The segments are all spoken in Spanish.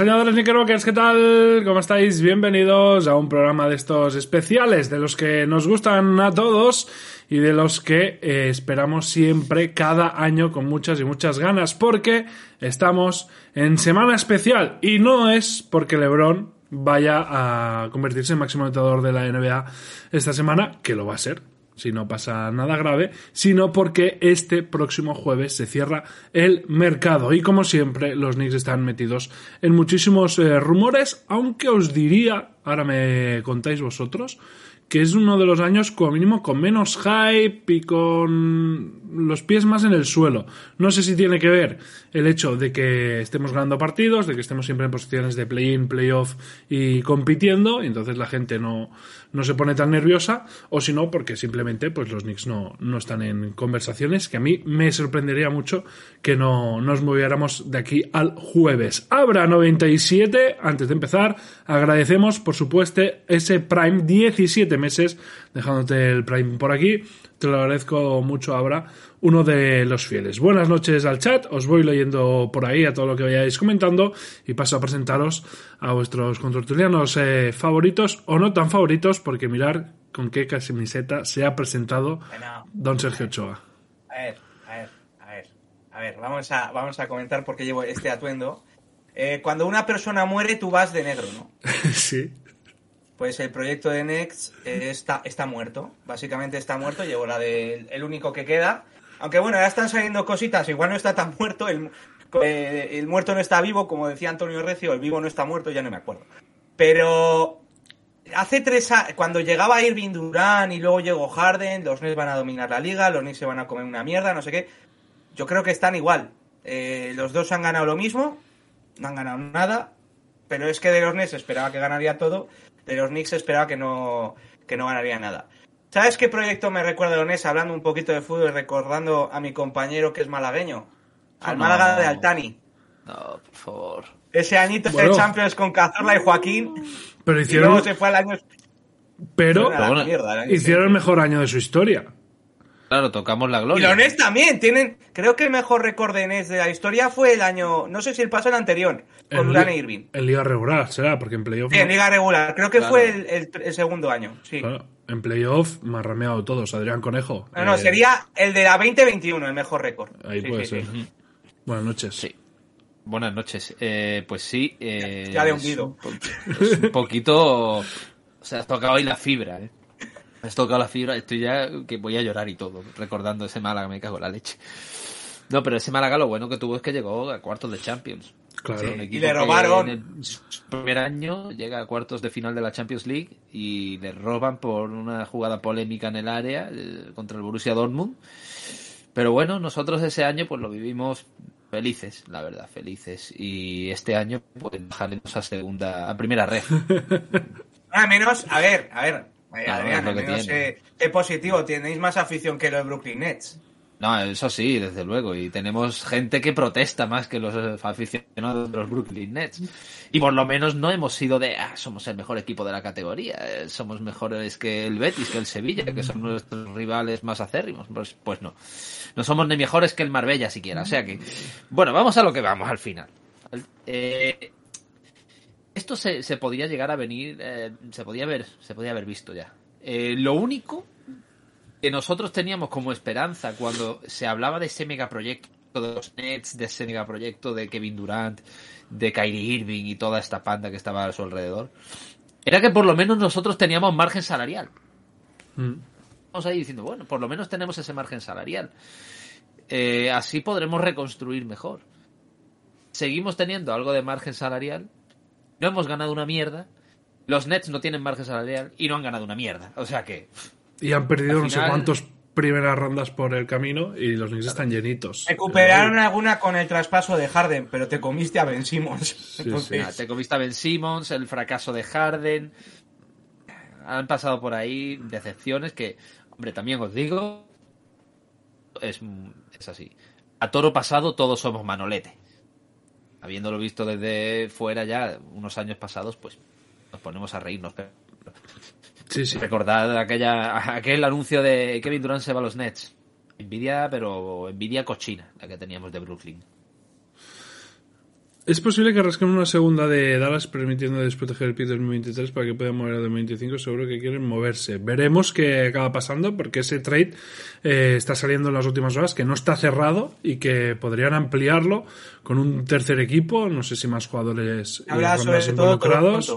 Señores Knickerbockers, ¿qué tal? ¿Cómo estáis? Bienvenidos a un programa de estos especiales, de los que nos gustan a todos y de los que eh, esperamos siempre cada año con muchas y muchas ganas, porque estamos en semana especial y no es porque LeBron vaya a convertirse en máximo anotador de la NBA esta semana, que lo va a ser, si no pasa nada grave, sino porque este próximo jueves se cierra el mercado. Y como siempre, los Knicks están metidos en muchísimos eh, rumores, aunque os diría, ahora me contáis vosotros, que es uno de los años como mínimo con menos hype y con los pies más en el suelo. No sé si tiene que ver el hecho de que estemos ganando partidos, de que estemos siempre en posiciones de play-in, play-off y compitiendo, y entonces la gente no, no se pone tan nerviosa, o si no, porque simplemente pues los Knicks no, no están en conversaciones, que a mí me sorprendería mucho que no nos moviéramos de aquí al jueves. Abra 97, antes de empezar, agradecemos por supuesto ese Prime 17 meses, dejándote el Prime por aquí, te lo agradezco mucho, Abra, uno de los fieles. Buenas noches al chat, os voy leyendo por ahí a todo lo que vayáis comentando y paso a presentaros a vuestros contortulianos eh, favoritos o no tan favoritos, porque mirar con qué camiseta se ha presentado Bueno, don Sergio Ochoa. a ver, a ver, a ver. A ver, vamos a, vamos a comentar por qué llevo este atuendo. Eh, cuando una persona muere, tú vas de negro, ¿no? sí. Pues el proyecto de Next eh, está, está muerto. Básicamente está muerto. Llevo la del el único que queda. Aunque bueno, ya están saliendo cositas. Igual no está tan muerto. El, eh, el muerto no está vivo, como decía Antonio Recio. El vivo no está muerto, ya no me acuerdo. Pero hace tres años, cuando llegaba Irving Durán y luego llegó Harden, los Nets van a dominar la liga, los Knicks se van a comer una mierda, no sé qué. Yo creo que están igual. Eh, los dos han ganado lo mismo, no han ganado nada, pero es que de los Nets esperaba que ganaría todo, de los Knicks esperaba que no, que no ganaría nada. ¿Sabes qué proyecto me recuerda de los Nets? Hablando un poquito de fútbol y recordando a mi compañero que es malagueño, al No. Málaga de Altani. No, por favor. Ese añito Bueno. de Champions con Cazorla y Joaquín, Pero y hicieron, luego se fue al año... pero a la bueno, mierda, el año hicieron el mejor año de su historia. Claro, tocamos la Y gloria. los Nets también tienen, creo que el mejor récord de Nets de la historia fue el año, no sé si el paso el anterior, con Durán e Irving. En liga regular, será, porque en playoff. Sí, en liga regular, creo que Claro. fue el, el- el segundo año, sí. Claro, en playoff me han rameado todos, Adrián Conejo. No, no, Eh, sería el de la 2021, el mejor récord. Ahí Sí, puede sí, ser. sí. Buenas noches. Sí. Buenas noches. Eh, pues sí. Eh, Ya le he es hundido. Es un poquito. O sea, has tocado ahí la fibra, ¿eh? Has tocado la fibra. Estoy ya que voy a llorar y todo, recordando ese Málaga, me cago en la leche. No, pero ese Málaga lo bueno que tuvo es que llegó a cuartos de Champions. Claro. Sí. Y le robaron. En el su primer año llega a cuartos de final de la Champions League y le roban por una jugada polémica en el área eh, contra el Borussia Dortmund. Pero bueno, nosotros ese año pues lo vivimos felices, la verdad, felices. Y este año pues bajaremos a segunda, a primera red. Al menos, a ver, a ver, eh, Claro, Adrián, es lo al que menos tiene. eh, es positivo, tenéis más afición que los Brooklyn Nets. No, eso sí, desde luego. Y tenemos gente que protesta más que los aficionados de los Brooklyn Nets. Y por lo menos no hemos sido de, ah, somos el mejor equipo de la categoría, eh, somos mejores que el Betis, que el Sevilla, que son nuestros rivales más acérrimos. Pues, pues no. No somos ni mejores que el Marbella siquiera. O sea que, bueno, vamos a lo que vamos al final. Eh, esto se, se podía llegar a venir, eh, se podía haber, se podía haber visto ya. Lo único que nosotros teníamos como esperanza cuando se hablaba de ese megaproyecto de los Nets, de ese megaproyecto de Kevin Durant, de Kyrie Irving y toda esta panda que estaba a su alrededor, era que por lo menos nosotros teníamos margen salarial. Mm. Vamos ahí diciendo, bueno, por lo menos tenemos ese margen salarial. Eh, así podremos reconstruir mejor. Seguimos teniendo algo de margen salarial. No hemos ganado una mierda. Los Nets no tienen margen salarial y no han ganado una mierda. O sea que. Y han perdido no sé cuántas primeras rondas por el camino y los Knicks están llenitos. Recuperaron alguna con el traspaso de Harden, pero te comiste a Ben Simmons. Entonces, Nada, te comiste a Ben Simmons, el fracaso de Harden. Han pasado por ahí decepciones que, hombre, también os digo, es, es así. A toro pasado todos somos manolete. Habiéndolo visto desde fuera ya unos años pasados, pues nos ponemos a reírnos. Pero Sí, sí. recordad aquella, aquel anuncio de Kevin Durant se va a los Nets. Envidia, pero envidia cochina, la que teníamos de Brooklyn. Es posible que rasquen una segunda de Dallas permitiendo desproteger el pick 2023 para que puedan mover a 2025. Seguro que quieren moverse. Veremos qué acaba pasando porque ese trade eh, está saliendo en las últimas horas que no está cerrado y que podrían ampliarlo con un tercer equipo. No sé si más jugadores y Habla sobre todo involucrados.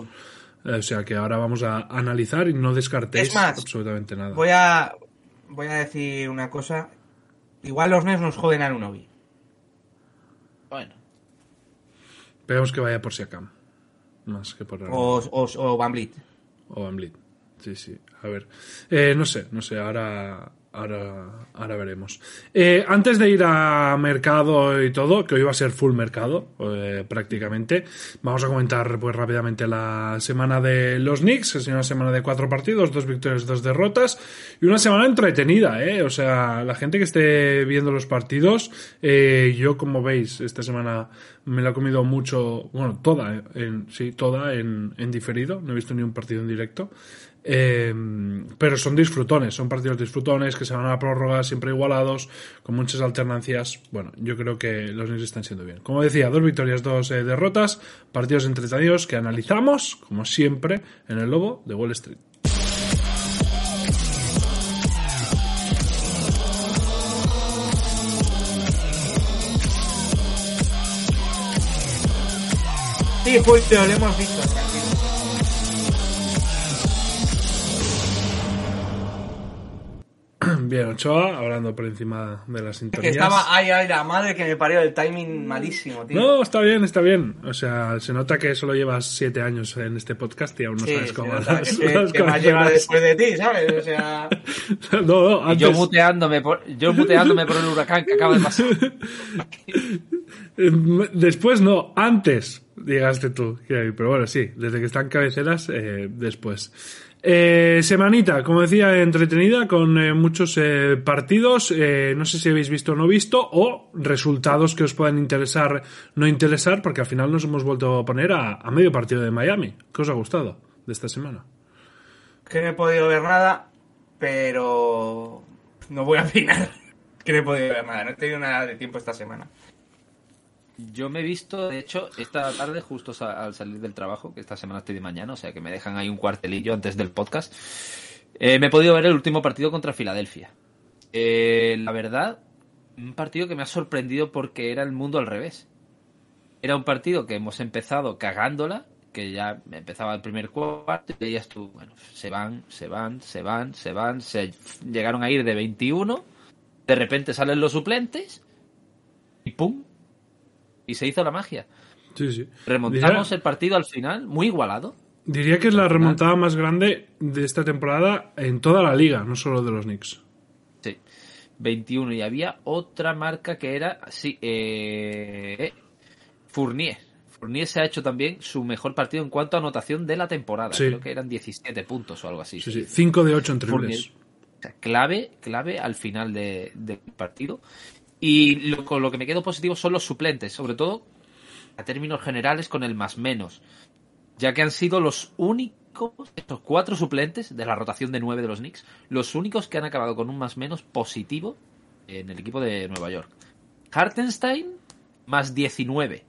Eh, O sea que ahora vamos a analizar y no descartéis Es más, absolutamente nada. voy a, voy a decir una cosa. Igual los Nets nos joden a Nunobi. Bueno, Esperemos que vaya por Siakam. Más que por O, o, o Van Vliet. O Van Vliet. Sí, sí. A ver. Eh, no sé, no sé. Ahora, ahora, ahora veremos. Eh, antes de ir a mercado y todo, que hoy va a ser full mercado, eh, prácticamente, vamos a comentar pues rápidamente la semana de los Knicks, que es una semana de cuatro partidos, dos victorias, dos derrotas, y una semana entretenida, ¿eh? O sea, la gente que esté viendo los partidos, eh, yo como veis, esta semana me la he comido mucho, bueno, toda, en, sí, toda en, en diferido, no he visto ni un partido en directo. Eh, pero son disfrutones, son partidos disfrutones que se van a la siempre igualados, con muchas alternancias. Bueno, yo creo que los Knicks están siendo bien. Como decía, dos victorias, dos eh, derrotas, partidos entretenidos que analizamos, como siempre, en el Lobo de Wall Street. Sí, Julio, lo hemos visto. Bien, Ochoa, hablando por encima de las Que sintonías. estaba, ay, ay, la madre que me parió el timing malísimo, tío. No, está bien, está bien. O sea, se nota que solo llevas siete años en este podcast y aún no Sí, sabes cómo las- que, las que me después de ti, ¿sabes? O sea, No, no, y yo antes, muteándome por, yo muteándome por el huracán que acaba de pasar. después no, antes llegaste tú. Pero bueno, sí, desde que están cabeceras, eh, después. Eh, semanita, como decía, entretenida, con eh, muchos eh, partidos. eh, no sé si habéis visto o no visto, o resultados que os puedan interesar, no interesar, porque al final nos hemos vuelto a poner a, medio partido de Miami. ¿Qué os ha gustado de esta semana? que no he podido ver nada, pero no voy a opinar. Que no he podido ver nada, no he tenido nada de tiempo esta semana. Yo me he visto, de hecho, esta tarde, justo al salir del trabajo, que esta semana estoy de mañana, o sea que me dejan ahí un cuartelillo antes del podcast, eh, me he podido ver el último partido contra Filadelfia. Eh, la verdad, un partido que me ha sorprendido porque era el mundo al revés. Era un partido que hemos empezado cagándola, que ya empezaba el primer cuarto y veías tú, bueno, se van, se van, se van, se van, se llegaron a ir de 21, de repente salen los suplentes y ¡pum! Y se hizo la magia. Sí, sí. Remontamos Diría- el partido al final, muy igualado. Diría que es la remontada más grande de esta temporada en toda la liga, no solo de los Knicks. Sí. 21. Y había otra marca que era, sí, eh, Fournier. Fournier se ha hecho también su mejor partido en cuanto a anotación de la temporada. Sí. Creo que eran 17 puntos o algo así. Sí, sí. 5 de 8 en triples. Clave, clave al final de- del partido. Y lo, con lo que me quedo positivo son los suplentes, sobre todo a términos generales con el más menos, ya que han sido los únicos, estos cuatro suplentes de la rotación de nueve de los Knicks, los únicos que han acabado con un más menos positivo en el equipo de Nueva York. Hartenstein más 19.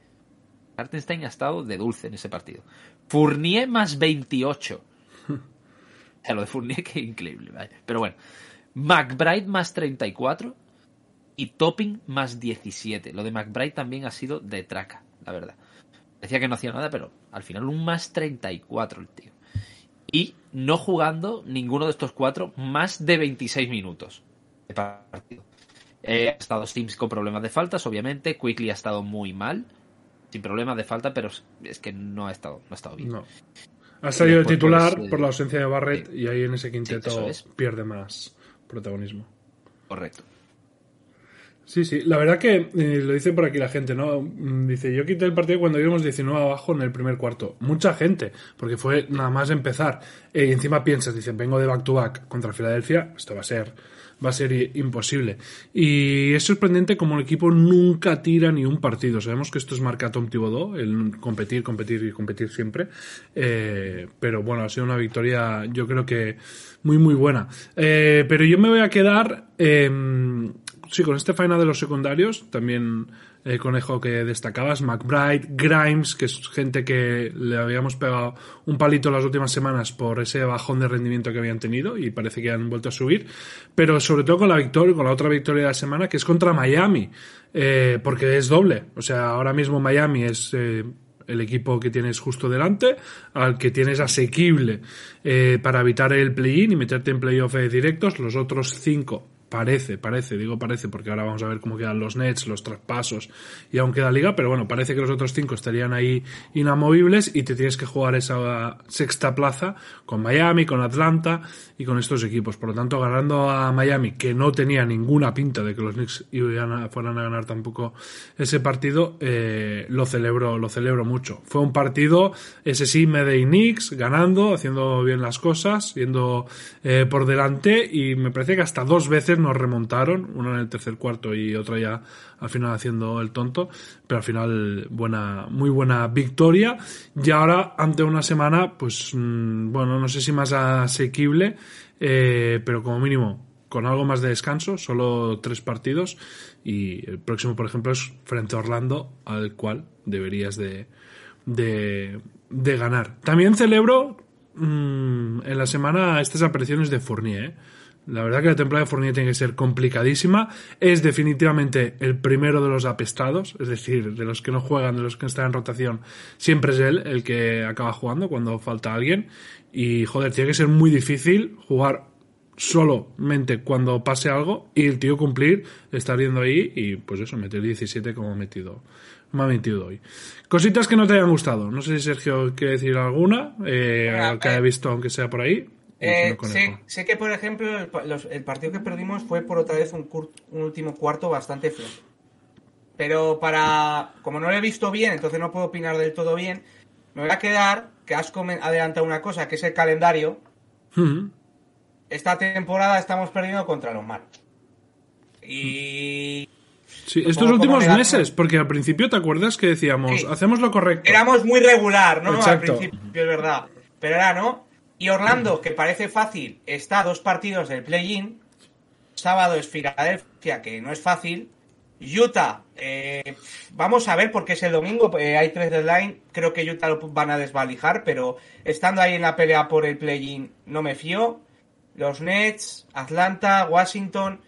Hartenstein ha estado de dulce en ese partido. Fournier más 28. o sea, lo de Fournier que increíble, ¿vale? Pero bueno. McBride más 34 y Topping más 17. Lo de McBride también ha sido de traca, la verdad. Decía que no hacía nada, pero al final un más 34 el tío. Y no jugando ninguno de estos cuatro más de 26 minutos de partido. Eh, ha estado Sims con problemas de faltas, obviamente. Quickly ha estado muy mal, sin problemas de falta, pero es que no ha estado, no ha estado bien. No. Ha salido de titular por la ausencia de Barrett y ahí en ese quinteto pierde más protagonismo. Correcto. Sí, sí, la verdad que eh, lo dice por aquí la gente, ¿no? Mm, dice, yo quité el partido cuando íbamos 19 abajo en el primer cuarto. Mucha gente, porque fue nada más empezar. Eh, y encima piensas, dice, vengo de back to back contra Filadelfia, esto va a ser va a ser imposible. Y es sorprendente como el equipo nunca tira ni un partido. Sabemos que esto es marca Tom Thibodeau, el competir, competir y competir siempre. Eh, pero bueno, ha sido una victoria yo creo que muy muy buena. Pero yo me voy a quedar, em, sí, con este final de los secundarios, también el conejo que destacabas, McBride, Grimes, que es gente que le habíamos pegado un palito las últimas semanas por ese bajón de rendimiento que habían tenido y parece que han vuelto a subir, pero sobre todo con la victoria, con la otra victoria de la semana que es contra Miami, eh, porque es doble, o sea, ahora mismo Miami es eh, el equipo que tienes justo delante, al que tienes asequible eh, para evitar el play-in y meterte en playoff directos, los otros cinco parece, parece, digo parece, porque ahora vamos a ver cómo quedan los nets, los traspasos y aún queda liga, pero bueno, parece que los otros cinco estarían ahí inamovibles y te tienes que jugar esa sexta plaza con Miami, con Atlanta y con estos equipos. Por lo tanto, ganando a Miami, que no tenía ninguna pinta de que los Knicks fueran a ganar tampoco ese partido, eh, lo celebro, lo celebro mucho. Fue un partido, ese sí, Medei Knicks, ganando, haciendo bien las cosas, yendo eh, por delante y me parece que hasta dos veces nos remontaron, una en el tercer cuarto y otra ya al final haciendo el tonto, pero al final buena, muy buena victoria. Y ahora, ante una semana, pues mm, bueno, no sé si más asequible, eh, pero como mínimo con algo más de descanso, solo tres partidos y el próximo, por ejemplo, es frente a Orlando, al cual deberías de, de, ganar. También celebro mm, en la semana estas apariciones de Fournier, ¿eh? La verdad que la temporada de Fournier tiene que ser complicadísima. Es definitivamente el primero de los apestados, es decir, de los que no juegan, de los que están en rotación, siempre es él el que acaba jugando cuando falta alguien. Y joder, tiene que ser muy difícil jugar solamente cuando pase algo y el tío cumplir, estar viendo ahí y pues eso, meter 17 como ha metido, me ha metido hoy. Cositas que no te hayan gustado. No sé si Sergio quiere decir alguna, eh, que haya visto aunque sea por ahí. Eh, sé, que, por ejemplo, el, partido que perdimos fue por otra vez un, último cuarto bastante flojo. Pero para. Como no lo he visto bien, entonces no puedo opinar del todo bien. Me voy a quedar que has adelantado una cosa, que es el calendario. Esta temporada estamos perdiendo contra los malos. Y. Sí, estos últimos meses, porque al principio te acuerdas que decíamos, hacemos lo correcto. Éramos muy regular, ¿no? Al principio, es verdad. Pero ahora no. Y Orlando, que parece fácil, está dos partidos del play-in. Sábado es Filadelfia, que no es fácil. Utah, eh, vamos a ver porque es el domingo, eh, hay tres deadline, creo que Utah lo van a desvalijar, pero estando ahí en la pelea por el play-in no me fío. Los Nets, Atlanta, Washington,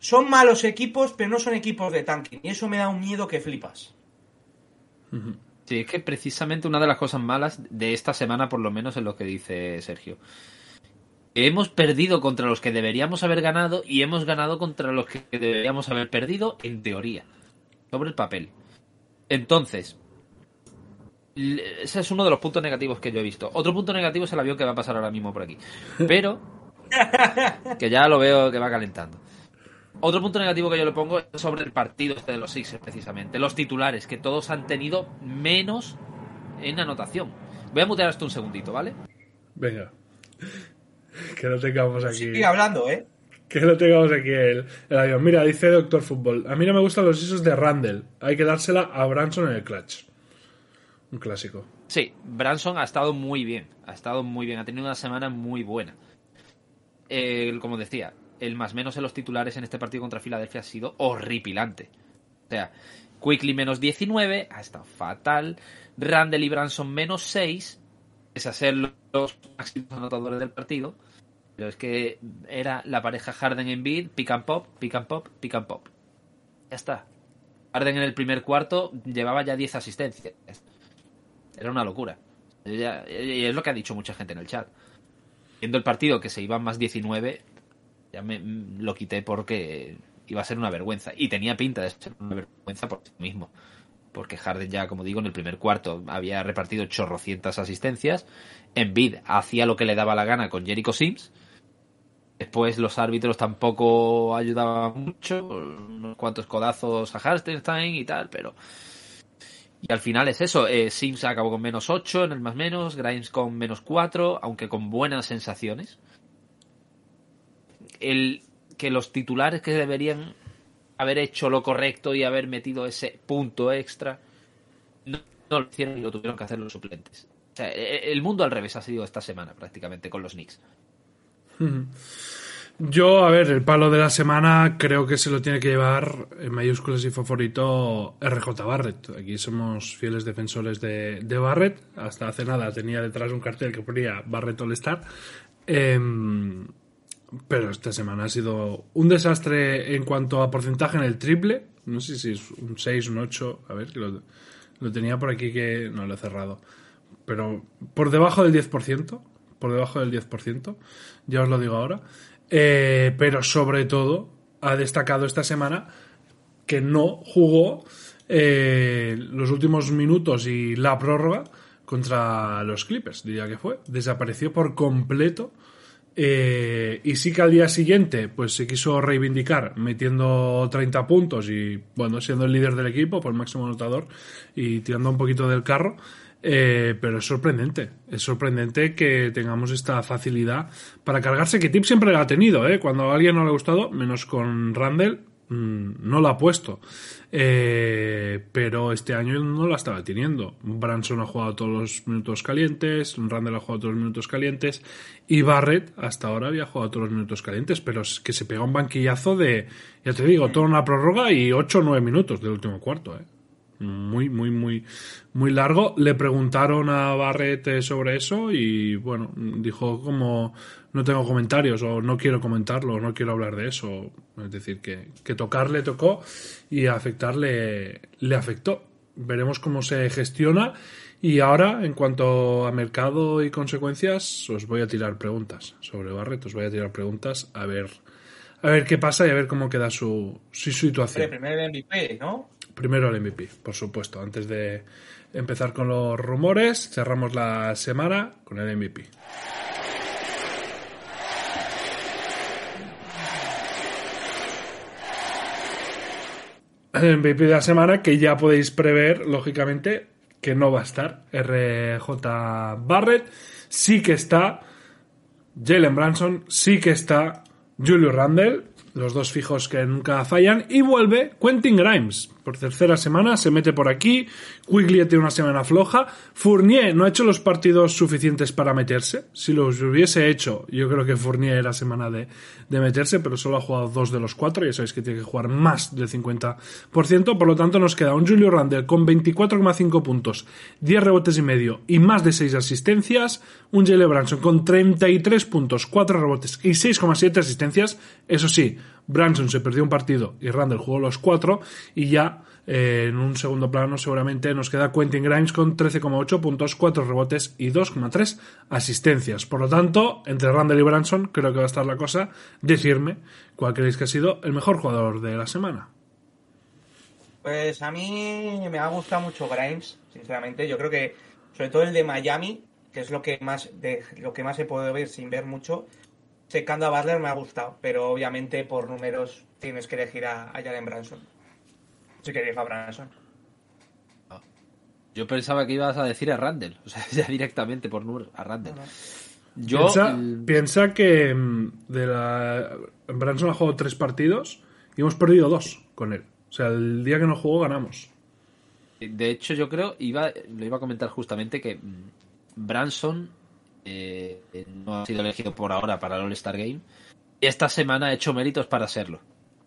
son malos equipos, pero no son equipos de tanking, y eso me da un miedo que flipas. Sí, es que precisamente una de las cosas malas de esta semana, por lo menos, es lo que dice Sergio. Hemos perdido contra los que deberíamos haber ganado y hemos ganado contra los que deberíamos haber perdido en teoría, sobre el papel. Entonces, ese es uno de los puntos negativos que yo he visto. Otro punto negativo es el avión que va a pasar ahora mismo por aquí. Pero, que ya lo veo que va calentando. Otro punto negativo que yo le pongo es sobre el partido este de los Sixers, precisamente. Los titulares, que todos han tenido menos en anotación. Voy a mutear esto un segundito, ¿vale? Venga. Que lo tengamos aquí. Sigue hablando, ¿eh? Que lo tengamos aquí el, avión. Mira, dice Doctor Fútbol. A mí no me gustan los isos de Randall. Hay que dársela a Branson en el clutch. Un clásico. Sí, Branson ha estado muy bien. Ha estado muy bien. Ha tenido una semana muy buena. como decía, el más menos en los titulares en este partido contra Filadelfia ha sido horripilante. O sea, Quickly menos 19, ha estado fatal. Randall y Branson menos 6, es a ser los máximos anotadores del partido. Pero es que era la pareja Harden en bid, pick and pop, pick and pop, pick and pop. Ya está. Harden en el primer cuarto llevaba ya 10 asistencias. Era una locura. Y es lo que ha dicho mucha gente en el chat. Viendo el partido que se iba más 19, ya me lo quité porque iba a ser una vergüenza. Y tenía pinta de ser una vergüenza por sí mismo. Porque Harden ya, como digo, en el primer cuarto había repartido chorrocientas asistencias. En bid hacía lo que le daba la gana con Jericho Sims. Después los árbitros tampoco ayudaban mucho. Unos cuantos codazos a Hartenstein y tal, pero... Y al final es eso. Eh, Sims acabó con menos 8 en el más menos. Grimes con menos 4, aunque con buenas sensaciones. El, que los titulares que deberían haber hecho lo correcto y haber metido ese punto extra no, lo hicieron y lo tuvieron que hacer los suplentes. E, e, el mundo al revés ha sido esta semana prácticamente con los Knicks. Yo, a ver, el palo de la semana creo que se lo tiene que llevar en mayúsculas y favorito RJ Barrett. Aquí somos fieles defensores de, de Barrett. Hasta hace nada tenía detrás un cartel que ponía Barrett All Star. Eh, pero esta semana ha sido un desastre en cuanto a porcentaje en el triple. No sé si es un 6, un 8. A ver, lo, lo tenía por aquí que no lo he cerrado. Pero por debajo del 10%. Por debajo del 10%. Ya os lo digo ahora. Eh, pero sobre todo ha destacado esta semana que no jugó eh, los últimos minutos y la prórroga contra los Clippers, diría que fue. Desapareció por completo eh, y sí que al día siguiente pues se quiso reivindicar metiendo 30 puntos y bueno, siendo el líder del equipo, el máximo anotador y tirando un poquito del carro. Eh, pero es sorprendente, es sorprendente que tengamos esta facilidad para cargarse, que Tip siempre la ha tenido, ¿eh? cuando a alguien no le ha gustado, menos con Randall, no lo ha puesto. Eh, pero este año no la estaba teniendo. Branson ha jugado todos los minutos calientes, Randall ha jugado todos los minutos calientes y Barrett hasta ahora había jugado todos los minutos calientes, pero es que se pega un banquillazo de, ya te digo, toda una prórroga y 8 o 9 minutos del último cuarto. ¿eh? Muy, muy, muy, muy largo. Le preguntaron a Barrett sobre eso y bueno, dijo como no tengo comentarios o no quiero comentarlo, no quiero hablar de eso. Es decir, que, que tocarle tocó y afectarle le afectó. Veremos cómo se gestiona. Y ahora, en cuanto a mercado y consecuencias, os voy a tirar preguntas sobre Barrett, os voy a tirar preguntas a ver, a ver qué pasa y a ver cómo queda su, su situación. El MVP, ¿no? Primero el MVP, por supuesto. Antes de empezar con los rumores, cerramos la semana con el MVP. El MVP de la semana que ya podéis prever, lógicamente, que no va a estar RJ Barrett. Sí que está Jalen Branson, sí que está Julio Randle, los dos fijos que nunca fallan, y vuelve Quentin Grimes. Por tercera semana se mete por aquí, Quigley tiene una semana floja, Fournier no ha hecho los partidos suficientes para meterse, si los hubiese hecho, yo creo que Fournier era semana de, de meterse, pero solo ha jugado dos de los cuatro, ya sabéis que tiene que jugar más del 50%, por lo tanto nos queda un Julio Randle con 24,5 puntos, 10 rebotes y medio y más de 6 asistencias, un Jalen Branson con 33 puntos, 4 rebotes y 6,7 asistencias, eso sí, Branson se perdió un partido y Randall jugó los cuatro y ya eh, en un segundo plano seguramente nos queda Quentin Grimes con 13,8 puntos, 4 rebotes y 2,3 asistencias. Por lo tanto, entre Randall y Branson creo que va a estar la cosa. Decirme cuál creéis que ha sido el mejor jugador de la semana. Pues a mí me ha gustado mucho Grimes, sinceramente. Yo creo que, sobre todo el de Miami, que es lo que más, de, lo que más he podido ver sin ver mucho, secando a Butler me ha gustado, pero obviamente por números tienes que elegir a, a Jalen Branson. Si queréis a Branson. Yo pensaba que ibas a decir a Randall, o sea, ya directamente por números, a Randall. Yo, piensa, piensa, que mm, de la... Branson ha jugado tres partidos y hemos perdido dos con él. O sea, el día que no jugó ganamos. De hecho, yo creo, iba, lo iba a comentar justamente que mm, Branson eh, no ha sido elegido por ahora para el All-Star Game. Y esta semana ha hecho méritos para serlo,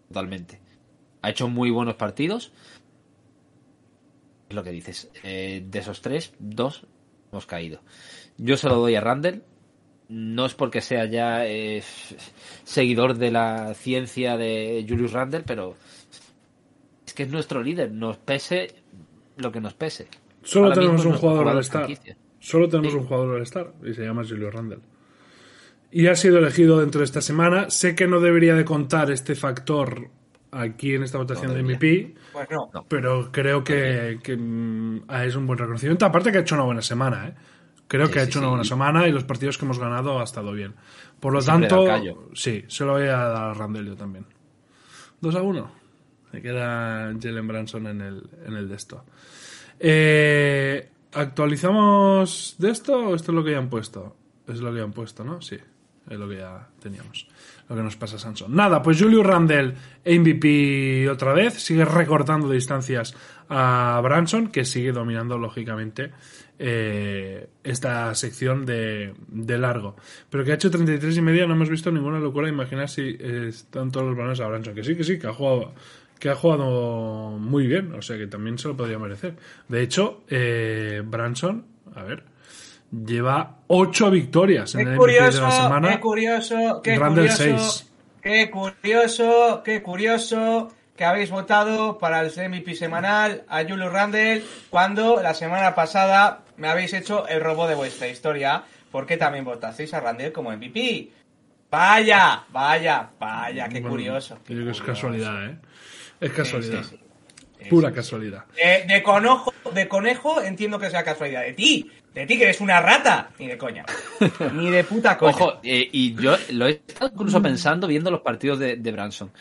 totalmente. Ha hecho muy buenos partidos. es lo que dices. Eh, de esos tres, dos hemos caído. Yo se lo doy a Randall. No es porque sea ya eh, seguidor de la ciencia de Julius Randall, pero es que es nuestro líder. Nos pese lo que nos pese. Solo Ahora tenemos un jugador al estar. franquicia. Solo tenemos Sí. un jugador al estar y se llama Julio Randle. Y ha sido elegido dentro de esta semana. Sé que no debería de contar este factor aquí en esta votación No de. MVP, Pues no. No. pero creo que, que, mm, es un buen reconocimiento. Aparte que ha hecho una buena semana, ¿eh? Creo Sí, que ha sí, hecho sí. una buena semana y los partidos que hemos ganado ha estado bien. Por lo Siempre tanto, sí, se lo voy a dar a Randall yo también. 2 a 1. Me queda Jalen Branson en el, en el de esto. Eh, ¿Actualizamos de esto o esto es lo que ya han puesto? Es lo que ya han puesto, ¿no? Sí, es lo que ya teníamos. Lo que nos pasa a Samson. Nada, pues Julius Randle, MVP otra vez, sigue recortando distancias a Branson, que sigue dominando, lógicamente, eh, esta sección de, de largo. Pero que ha hecho 33 y media, no hemos visto ninguna locura. Imaginar si están todos los balones a Branson. Que sí, que sí, que ha jugado que ha jugado muy bien, o sea que también se lo podría merecer. De hecho, eh, Branson, a ver, lleva ocho victorias en Qué el MVP de curioso, la semana. qué curioso, qué Randall curioso, qué curioso, qué curioso que habéis votado para el MVP semanal a Julius Randle cuando la semana pasada me habéis hecho el robo de vuestra historia porque también votasteis a Randle como MVP. Vaya, vaya, vaya, qué Bueno, curioso. qué creo que es curioso. casualidad, ¿eh? Es casualidad. sí, sí. Pura Sí, sí. casualidad. De, de conejo, de conejo entiendo que sea casualidad. De ti, de ti que eres una rata. Ni de coña. Ni de puta coña. Ojo, eh, y yo lo he estado incluso pensando viendo los partidos de, de Branson.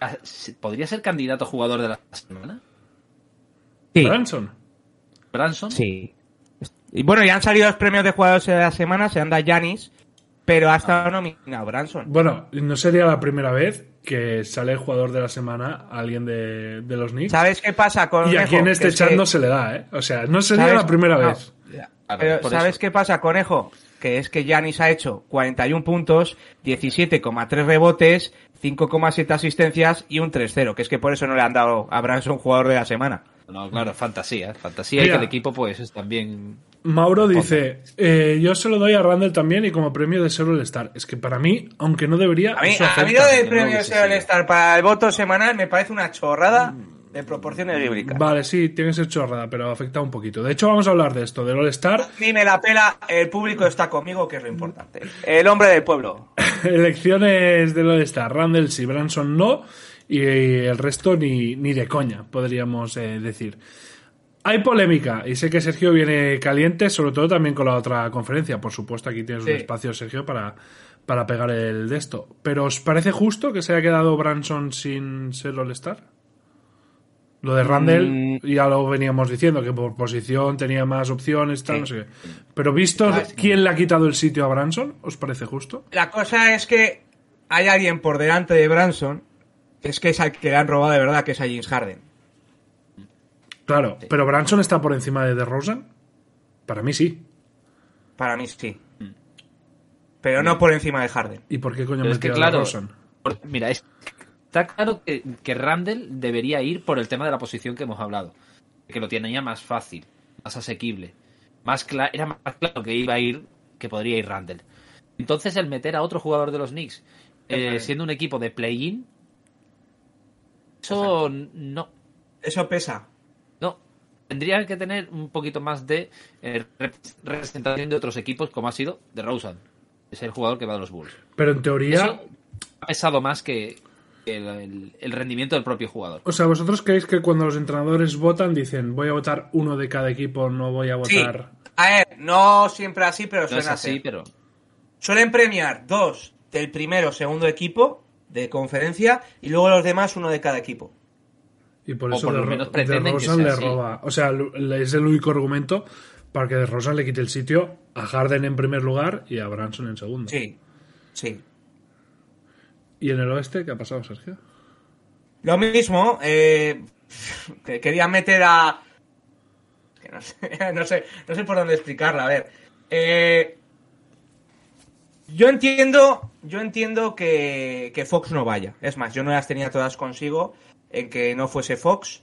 Ah, ¿Podría ser candidato a jugador de la semana? Sí, Branson. Branson. sí. Y bueno, ya han salido los premios de jugadores de la semana, se anda Janis, pero ha estado nominado Branson. Bueno, no sería la primera vez que sale el jugador de la semana a alguien de, de los Knicks. ¿Sabes qué pasa con Y aquí en este Que es chat que- no se le da, ¿eh? O sea, no sería ¿sabes? la primera No, vez. Ver, Pero ¿sabes eso. qué pasa, Conejo? Que es que Janis ha hecho 41 puntos, 17,3 rebotes, 5,7 asistencias y un 3-0, que es que por eso no le han dado a Branson jugador de la semana. No, claro, fantasía. Fantasía y que el equipo pues es también... Mauro dice, eh, yo se lo doy a Randall también y como premio de ser el Star. Es que para mí, aunque no debería, A mí, eso a mí afecta. lo del que premio hubiese All sido. Star para el voto semanal me parece una chorrada de proporciones bíblicas. Vale, sí, tiene que ser chorrada, pero afecta un poquito. De hecho, vamos a hablar de esto, del All Star. Ni me la pela, el público está conmigo, que es lo importante. El hombre del pueblo. Elecciones del All Star. Randall sí, Branson no. Y el resto ni, ni de coña, podríamos eh, decir. Hay polémica y sé que Sergio viene caliente, sobre todo también con la otra conferencia. Por supuesto, aquí tienes Sí. un espacio, Sergio, para, para pegar el de esto. ¿Pero os parece justo que se haya quedado Branson sin ser All-Star? Lo de Randall, Mm. ya lo veníamos diciendo, que por posición tenía más opciones, tal, Sí. no sé qué. Pero visto Ah, sí. quién le ha quitado el sitio a Branson, ¿os parece justo? La cosa es que hay alguien por delante de Branson, es que es al que le han robado de verdad, que es a James Harden. Claro, pero Branson está por encima de DeRozan. Para mí sí. Para mí sí. Pero no por encima de Harden. ¿Y por qué coño Pero es que claro, DeRozan? por- mira, es- está claro que, que Randall debería ir por el tema de la posición que hemos hablado. Que lo tenía más fácil, más asequible. Más cla- era más claro que iba a ir, que podría ir Randall. Entonces el meter a otro jugador de los Knicks, eh, siendo un equipo de play-in, eso no, Eso pesa. Tendría que tener un poquito más de eh, rep- representación de otros equipos, como ha sido de Rosen. Es el jugador que va de los Bulls. Pero en teoría, Eso ha pesado más que el, el- el rendimiento del propio jugador. o sea, ¿vosotros creéis que cuando los entrenadores votan dicen voy a votar uno de cada equipo, no voy a Sí. votar... A ver, no siempre así, pero No suelen es así, hacer. pero Suelen premiar dos del primero o segundo equipo de conferencia y luego los demás uno de cada equipo. Y por O eso por lo de, menos pretenden que DeRozan sea le así. roba. O sea, es el único argumento para que DeRozan le quite el sitio a Harden en primer lugar y a Branson en segundo. Sí, sí. ¿Y en el oeste qué ha pasado, Sergio? Lo mismo, eh, que quería meter a... que no, sé, no, sé, no sé por dónde explicarla, a ver. Eh, yo entiendo, yo entiendo que, que Fox no vaya. Es más, yo no las tenía todas consigo en que no fuese Fox.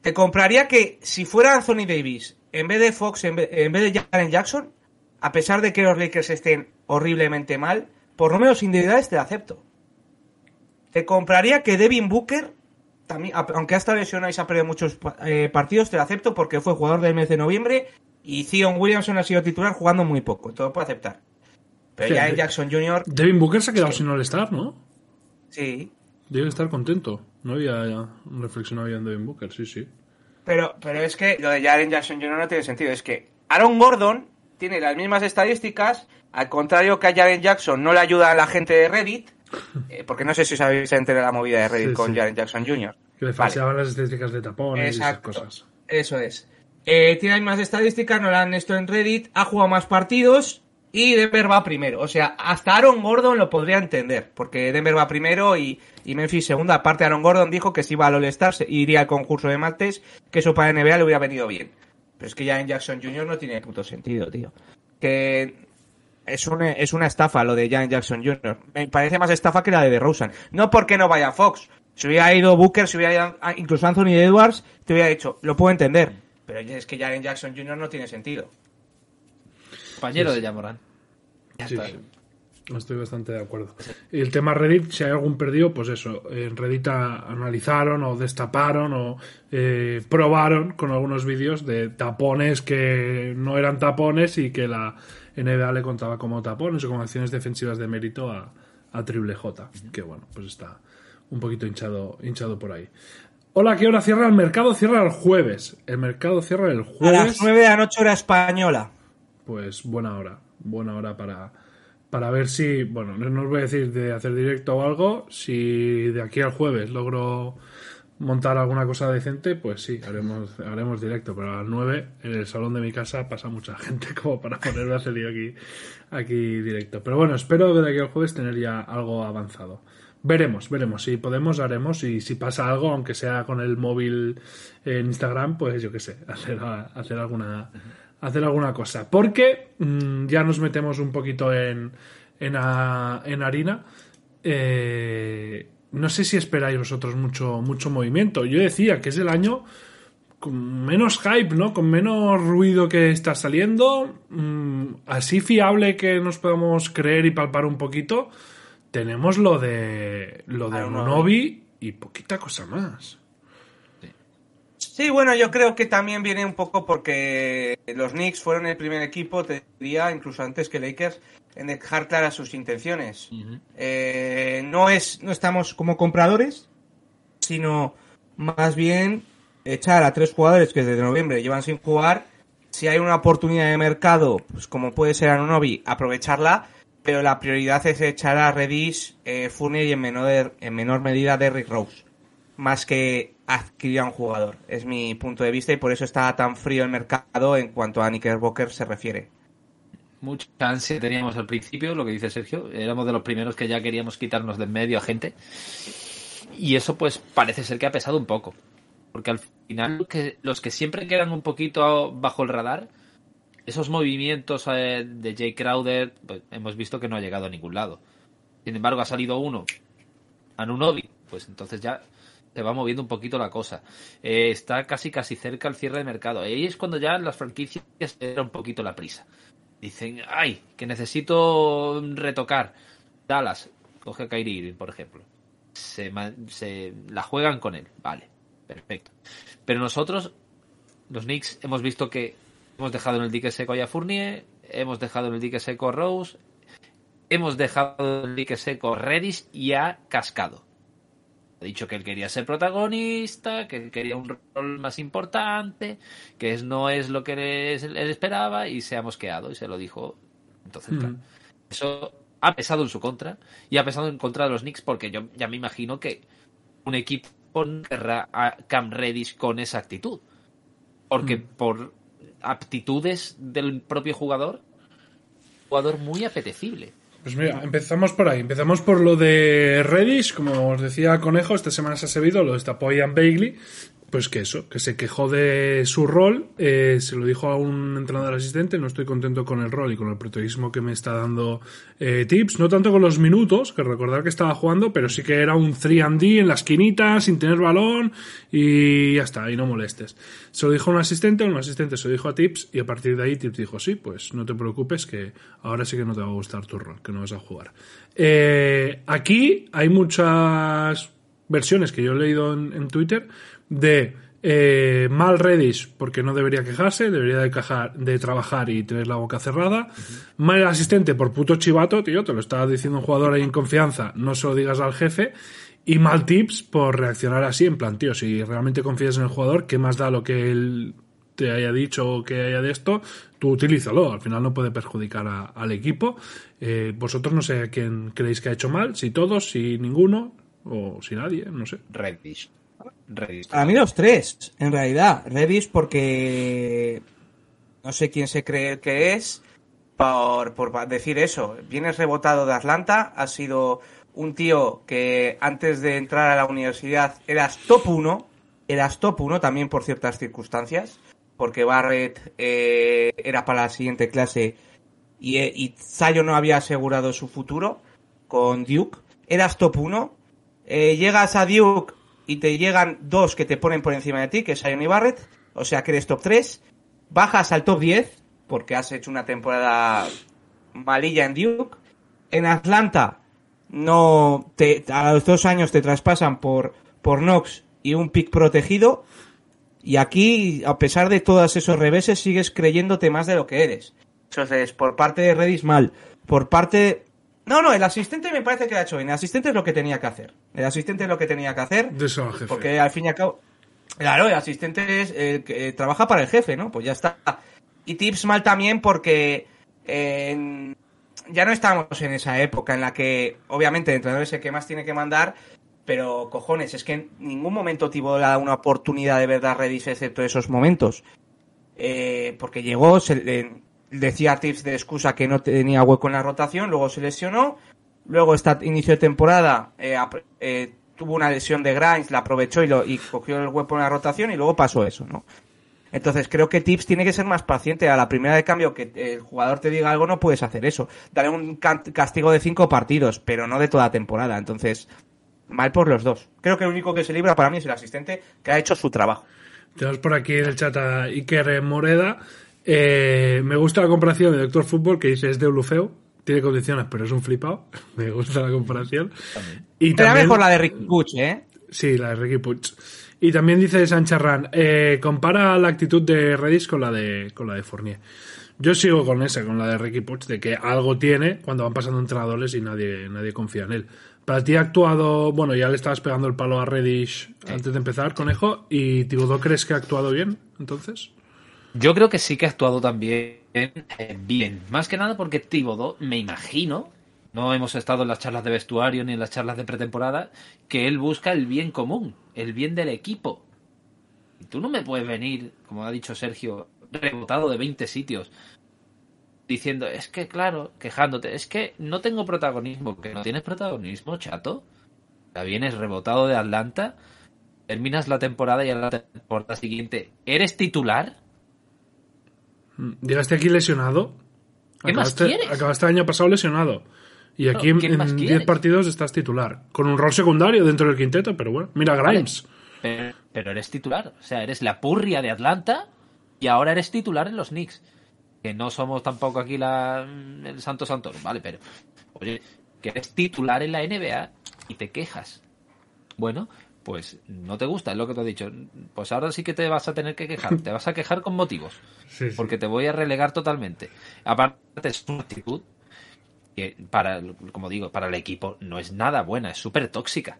te compraría que si fuera Anthony Davis, en vez de Fox, en vez, en vez de Jaren Jackson, a pesar de que los Lakers estén horriblemente mal, por números individuales te lo acepto. Te compraría que Devin Booker, también, aunque ha estado lesionado y se ha perdido muchos eh, partidos, te lo acepto porque fue jugador del mes de noviembre y Zion Williamson ha sido titular jugando muy poco. Todo lo puedo aceptar. Pero Sí, ya en Jackson Jr., Devin Booker se ha quedado Sí. sin all-star, ¿no? sí. Debe estar contento. No había reflexionado ya en Devin Booker, sí, sí. Pero, pero es que lo de Jaren Jackson Jr. no tiene sentido. Es que Aaron Gordon tiene las mismas estadísticas, al contrario que a Jaren Jackson no le ayuda a la gente de Reddit, eh, porque no sé si os habéis enterado de la movida de Reddit Sí, con sí. Jaren Jackson Jr. Que le Vale. falseaban las estadísticas de tapones Exacto. y esas cosas. Eso es. Eh, tiene las mismas estadísticas, no la han esto en Reddit, ha jugado más partidos y Denver va primero. O sea, hasta Aaron Gordon lo podría entender, porque Denver va primero y, y Memphis segunda. Aparte, Aaron Gordon dijo que si iba al All-Star iría al concurso de martes, que eso para NBA le hubiera venido bien. Pero es que ya en Jackson Jr. no tiene puto sentido, tío. Que es una, es una estafa lo de Jaren Jackson Jr. Me parece más estafa que la de DeRozan. No porque no vaya Fox. Si hubiera ido Booker, si hubiera ido incluso Anthony Edwards, te hubiera dicho, lo puedo entender. Pero es que Jaren Jackson Jr. no tiene sentido. Compañero de Yamoran. Ya Sí. Estoy bastante de acuerdo. Y el tema Reddit, si hay algún perdido, pues eso, en Reddit a- analizaron o destaparon o eh, probaron con algunos vídeos de tapones que no eran tapones y que la NBA le contaba como tapones o como acciones defensivas de mérito a, a Triple J, que bueno, pues está un poquito hinchado, hinchado por ahí. Hola, ¿qué hora cierra el mercado? Cierra el jueves. El mercado cierra el A jueves. las 9 de la noche hora española. Pues buena hora, buena hora para, para ver si, bueno, no os voy a decir de hacer directo o algo, si de aquí al jueves logro montar alguna cosa decente, pues sí, haremos, haremos directo, pero a las 9 en el salón de mi casa pasa mucha gente como para ponerme a yo aquí, aquí directo. Pero bueno, espero de aquí al jueves tener ya algo avanzado. Veremos, veremos. Si podemos, haremos. Y si pasa algo, aunque sea con el móvil en Instagram, pues yo qué sé, hacer, hacer alguna hacer alguna cosa. Porque mm, ya nos metemos un poquito en, en, a- en harina. Eh, no sé si esperáis vosotros mucho, mucho movimiento. Yo decía que es el año con menos hype, ¿no? Con menos ruido que está saliendo. mm, así fiable que nos podamos creer y palpar un poquito. Tenemos lo de lo de. Anunoby y poquita cosa más. Sí, bueno, yo creo que también viene un poco porque los Knicks fueron el primer equipo, te diría, incluso antes que Lakers, en dejar claras sus intenciones. Eh, no es, no estamos como compradores, sino más bien echar a tres jugadores que desde noviembre llevan sin jugar. Si hay una oportunidad de mercado, pues como puede ser Anunoby, aprovecharla, pero la prioridad es echar a Redis, eh, Fournier y en menor, en menor medida Derrick Rose más que adquirir a un jugador. Es mi punto de vista y por eso está tan frío el mercado en cuanto a Knickerbocker se refiere. Mucha ansia teníamos al principio, lo que dice Sergio. Éramos de los primeros que ya queríamos quitarnos de en medio a gente. Y eso pues parece ser que ha pesado un poco. Porque al final que, los que siempre quedan un poquito bajo el radar, esos movimientos eh, de Jay Crowder, pues, hemos visto que no ha llegado a ningún lado. Sin embargo, ha salido uno, Anunobi, pues entonces ya se va moviendo un poquito la cosa. Eh, está casi casi cerca el cierre de mercado. Ahí es cuando ya las franquicias se da un poquito la prisa. Dicen, ay, que necesito retocar. Dallas, coge a Kyrie Irving, por ejemplo. Se, se la juegan con él. Vale, perfecto. Pero nosotros, los Knicks, hemos visto que hemos dejado en el dique seco a Fournier, hemos dejado en el dique seco Rose, hemos dejado en el dique seco a Redis y a Cascado. Ha dicho que él quería ser protagonista, que él quería un rol más importante, que no es lo que él, él esperaba y se ha mosqueado y se lo dijo. Entonces, claro, eso ha pesado en su contra y ha pesado en contra de los Knicks porque yo ya me imagino que un equipo querrá a Cam Reddish con esa actitud. Porque por aptitudes del propio jugador, jugador muy apetecible. Pues mira, empezamos por ahí. Empezamos por lo de Reddish. Como os decía Conejo, esta semana se ha sabido, lo destapó Ian Bailey. Pues que eso, que se quejó de su rol, eh, se lo dijo a un entrenador asistente, no estoy contento con el rol y con el protagonismo que me está dando eh, Tips, no tanto con los minutos, que recordar que estaba jugando, pero sí que era un 3D en la esquinita, sin tener balón y ya está, y no molestes. Se lo dijo a un asistente, un asistente se lo dijo a Tips y a partir de ahí Tips dijo, sí, pues no te preocupes que ahora sí que no te va a gustar tu rol, que no vas a jugar. Eh, aquí hay muchas versiones que yo he leído en, en Twitter de eh, mal Redis porque no debería quejarse, debería de, cajar, de trabajar y tener la boca cerrada. Mal asistente por puto chivato, tío, te lo estaba diciendo un jugador ahí en confianza, no se lo digas al jefe. Y mal tips por reaccionar así, en plan, tío, si realmente confías en el jugador, ¿qué más da lo que él te haya dicho o que haya de esto? Tú utilízalo, al final no puede perjudicar a, al equipo. Eh, vosotros no sé a quién creéis que ha hecho mal, si todos, si ninguno, o si nadie, no sé. Reddish. Reddish. A mí los tres, en realidad. Redis porque no sé quién se cree que es por, por decir eso. Vienes rebotado de Atlanta, has sido un tío que antes de entrar a la universidad eras top 1, eras top 1 también por ciertas circunstancias, porque Barrett eh, era para la siguiente clase y, eh, y no había asegurado su futuro con Duke. Eras top 1, eh, llegas a Duke y te llegan dos que te ponen por encima de ti, que es Zion y Barrett, o sea que eres top 3, bajas al top 10, porque has hecho una temporada malilla en Duke, en Atlanta no te, a los dos años te traspasan por, por Knox y un pick protegido, y aquí, a pesar de todos esos reveses, sigues creyéndote más de lo que eres. Entonces, por parte de Redis, mal. Por parte no, no, el asistente me parece que lo ha hecho bien. El asistente es lo que tenía que hacer. El asistente es lo que tenía que hacer. De eso jefe. Porque al fin y al cabo. Claro, el asistente es que eh, trabaja para el jefe, ¿no? Pues ya está. Y tips mal también porque eh, ya no estamos en esa época en la que, obviamente, el entrenador es el que más tiene que mandar, pero cojones, es que en ningún momento Tibo le ha dado una oportunidad de verdad a Redis excepto esos momentos. Eh, porque llegó, se, le- decía Tips de excusa que no tenía hueco en la rotación, luego se lesionó, luego esta inicio de temporada eh, eh, tuvo una lesión de Grimes, la aprovechó y, lo, y cogió el hueco en la rotación y luego pasó eso, ¿no? Entonces creo que Tips tiene que ser más paciente. A la primera de cambio que el jugador te diga algo no puedes hacer eso. Dale un castigo de cinco partidos, pero no de toda temporada. Entonces, mal por los dos. Creo que el único que se libra para mí es el asistente que ha hecho su trabajo. Tenemos por aquí en el chat a Iker Moreda. Eh, me gusta la comparación de Doctor Fútbol que dice es de Ulufeu. Tiene condiciones, pero es un flipado. Me gusta la comparación. Y Era también, mejor la de Rick Butch, ¿eh? Sí, la de Ricky Puig. Y también dice Sancharran, eh, compara la actitud de Redis con la de, con la de Fournier. Yo sigo con esa, con la de Ricky Puig, de que algo tiene cuando van pasando entrenadores y nadie, nadie confía en él. Para ti ha actuado, bueno, ya le estabas pegando el palo a Reddish antes de empezar, conejo, y Tibodó crees que ha actuado bien, entonces. Yo creo que sí que ha actuado también eh, bien. Más que nada porque Thibodeau, me imagino, no hemos estado en las charlas de vestuario ni en las charlas de pretemporada, que él busca el bien común, el bien del equipo. Y tú no me puedes venir, como ha dicho Sergio, rebotado de 20 sitios, diciendo, es que claro, quejándote, es que no tengo protagonismo, que no tienes protagonismo, chato. Ya vienes rebotado de Atlanta, terminas la temporada y a la temporada siguiente, ¿eres titular? Mm, Llegaste aquí lesionado. ¿Qué más Acabaste, quieres? acabaste el año pasado lesionado. Y aquí en- ¿qué en más 10 quieres? partidos estás titular. Con un rol secundario dentro del quinteto, pero bueno. Mira Grimes. Pero, pero eres titular. O sea, eres la purria de Atlanta y ahora eres titular en los Knicks. Que no somos tampoco aquí la, el Santo Santor, ¿vale? Pero, oye, que eres titular en la NBA y te quejas. Bueno, pues no te gusta, es lo que te he dicho. Pues ahora sí que te vas a tener que quejar. Te vas a quejar con motivos. Sí, sí. Porque te voy a relegar totalmente. Aparte, es una actitud que, para, como digo, para el equipo no es nada buena, es súper tóxica.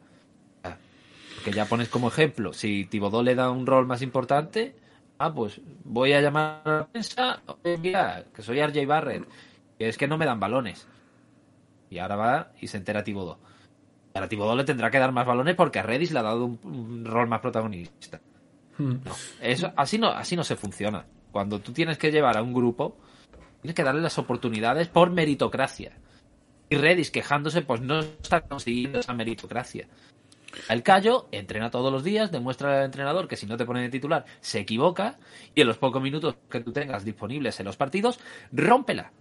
Que ya pones como ejemplo, si Tibodó le da un rol más importante, ah, pues voy a llamar a la prensa, mira, que soy RJ Barrett, que es que no me dan balones. Y ahora va y se entera Tibodó. Ahora Tibodó le tendrá que dar más balones porque a Redis le ha dado un, un rol más protagonista. Mm. No, eso, así no, así no se funciona. Cuando tú tienes que llevar a un grupo, tienes que darle las oportunidades por meritocracia. Y Redis quejándose, pues no está consiguiendo esa meritocracia. El callo entrena todos los días, demuestra al entrenador que si no te pone de titular se equivoca y en los pocos minutos que tú tengas disponibles en los partidos, rómpela.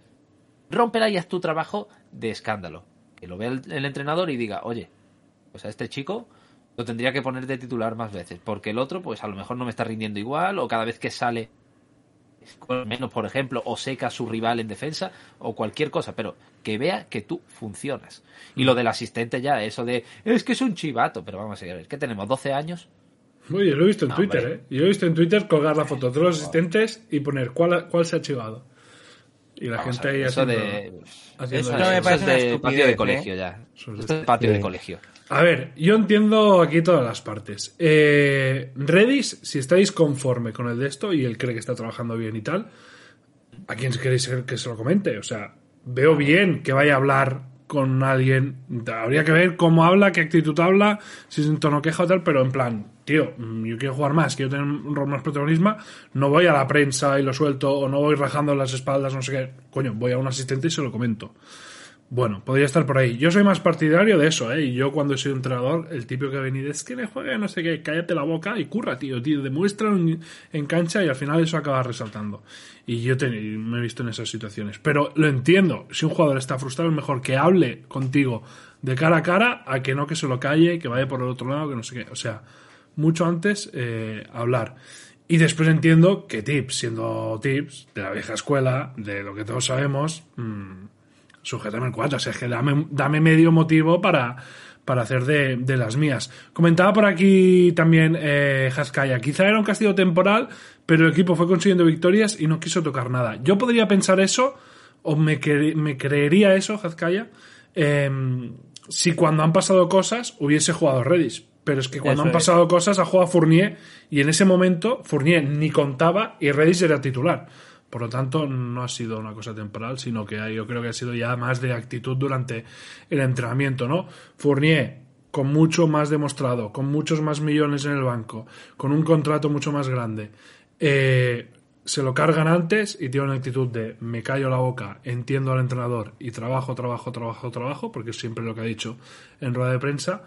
Rómpela y haz tu trabajo de escándalo. Que lo vea el, el entrenador y diga, oye, pues a este chico lo tendría que poner de titular más veces, porque el otro, pues a lo mejor no me está rindiendo igual, o cada vez que sale con menos, por ejemplo, o seca a su rival en defensa, o cualquier cosa, pero que vea que tú funcionas. Y lo del asistente ya, eso de, es que es un chivato, pero vamos a ver, ¿qué tenemos? ¿12 años? Oye, lo he visto en No, Twitter, hombre. ¿eh? Yo he visto en Twitter colgar la foto de los asistentes y poner cuál, cuál se ha chivado. Y la Vamos gente ahí eso haciendo- de... haciendo Eso, Esto me eso parece es de patio de ¿eh? colegio ya. Eso es Esto de- es patio de colegio. A ver, yo entiendo aquí todas las partes. Eh, Redis, si estáis conforme con el de esto y él cree que está trabajando bien y tal, ¿a quién queréis que se lo comente? O sea, veo bien que vaya a hablar con alguien. Habría que ver cómo habla, qué actitud habla, si es en tono queja o tal, pero en plan, tío, mm, yo quiero jugar más, quiero tener un rol más protagonismo, no voy a la prensa y lo suelto, o no voy rajando las espaldas, no sé qué. Coño, voy a un asistente y se lo comento. Bueno, podría estar por ahí. Yo soy más partidario de eso, ¿eh? Y yo cuando soy entrenador, el típico que ha venido es que le juegue no sé qué, cállate la boca y curra, tío, tío. Demuestra en, cancha y al final eso acaba resaltando. Y yo te- me he visto en esas situaciones. Pero lo entiendo. Si un jugador está frustrado, es mejor que hable contigo de cara a cara a que no que se lo calle, que vaya por el otro lado, que no sé qué. O sea, mucho antes eh, hablar. Y después entiendo que tips, siendo tips de la vieja escuela, de lo que todos sabemos, mm, sujétame el 4. O sea, es que dame, dame medio motivo para, para hacer de, de las mías. Comentaba por aquí también eh, Haskaya. Quizá era un castigo temporal, pero el equipo fue consiguiendo victorias y no quiso tocar nada. Yo podría pensar eso, o me, me creería eso, Haskaya, em, si cuando han pasado cosas hubiese jugado Redis. Pero es que cuando Eso han es. pasado cosas ha jugado Fournier y en ese momento Fournier ni contaba y Redis era titular. Por lo tanto, no ha sido una cosa temporal, sino que yo creo que ha sido ya más de actitud durante el entrenamiento, ¿no? Fournier, con mucho más demostrado, con muchos más millones en el banco, con un contrato mucho más grande, eh, se lo cargan antes y tiene una actitud de me callo la boca, entiendo al entrenador y trabajo, trabajo, trabajo, trabajo, porque es siempre lo que ha dicho en rueda de prensa.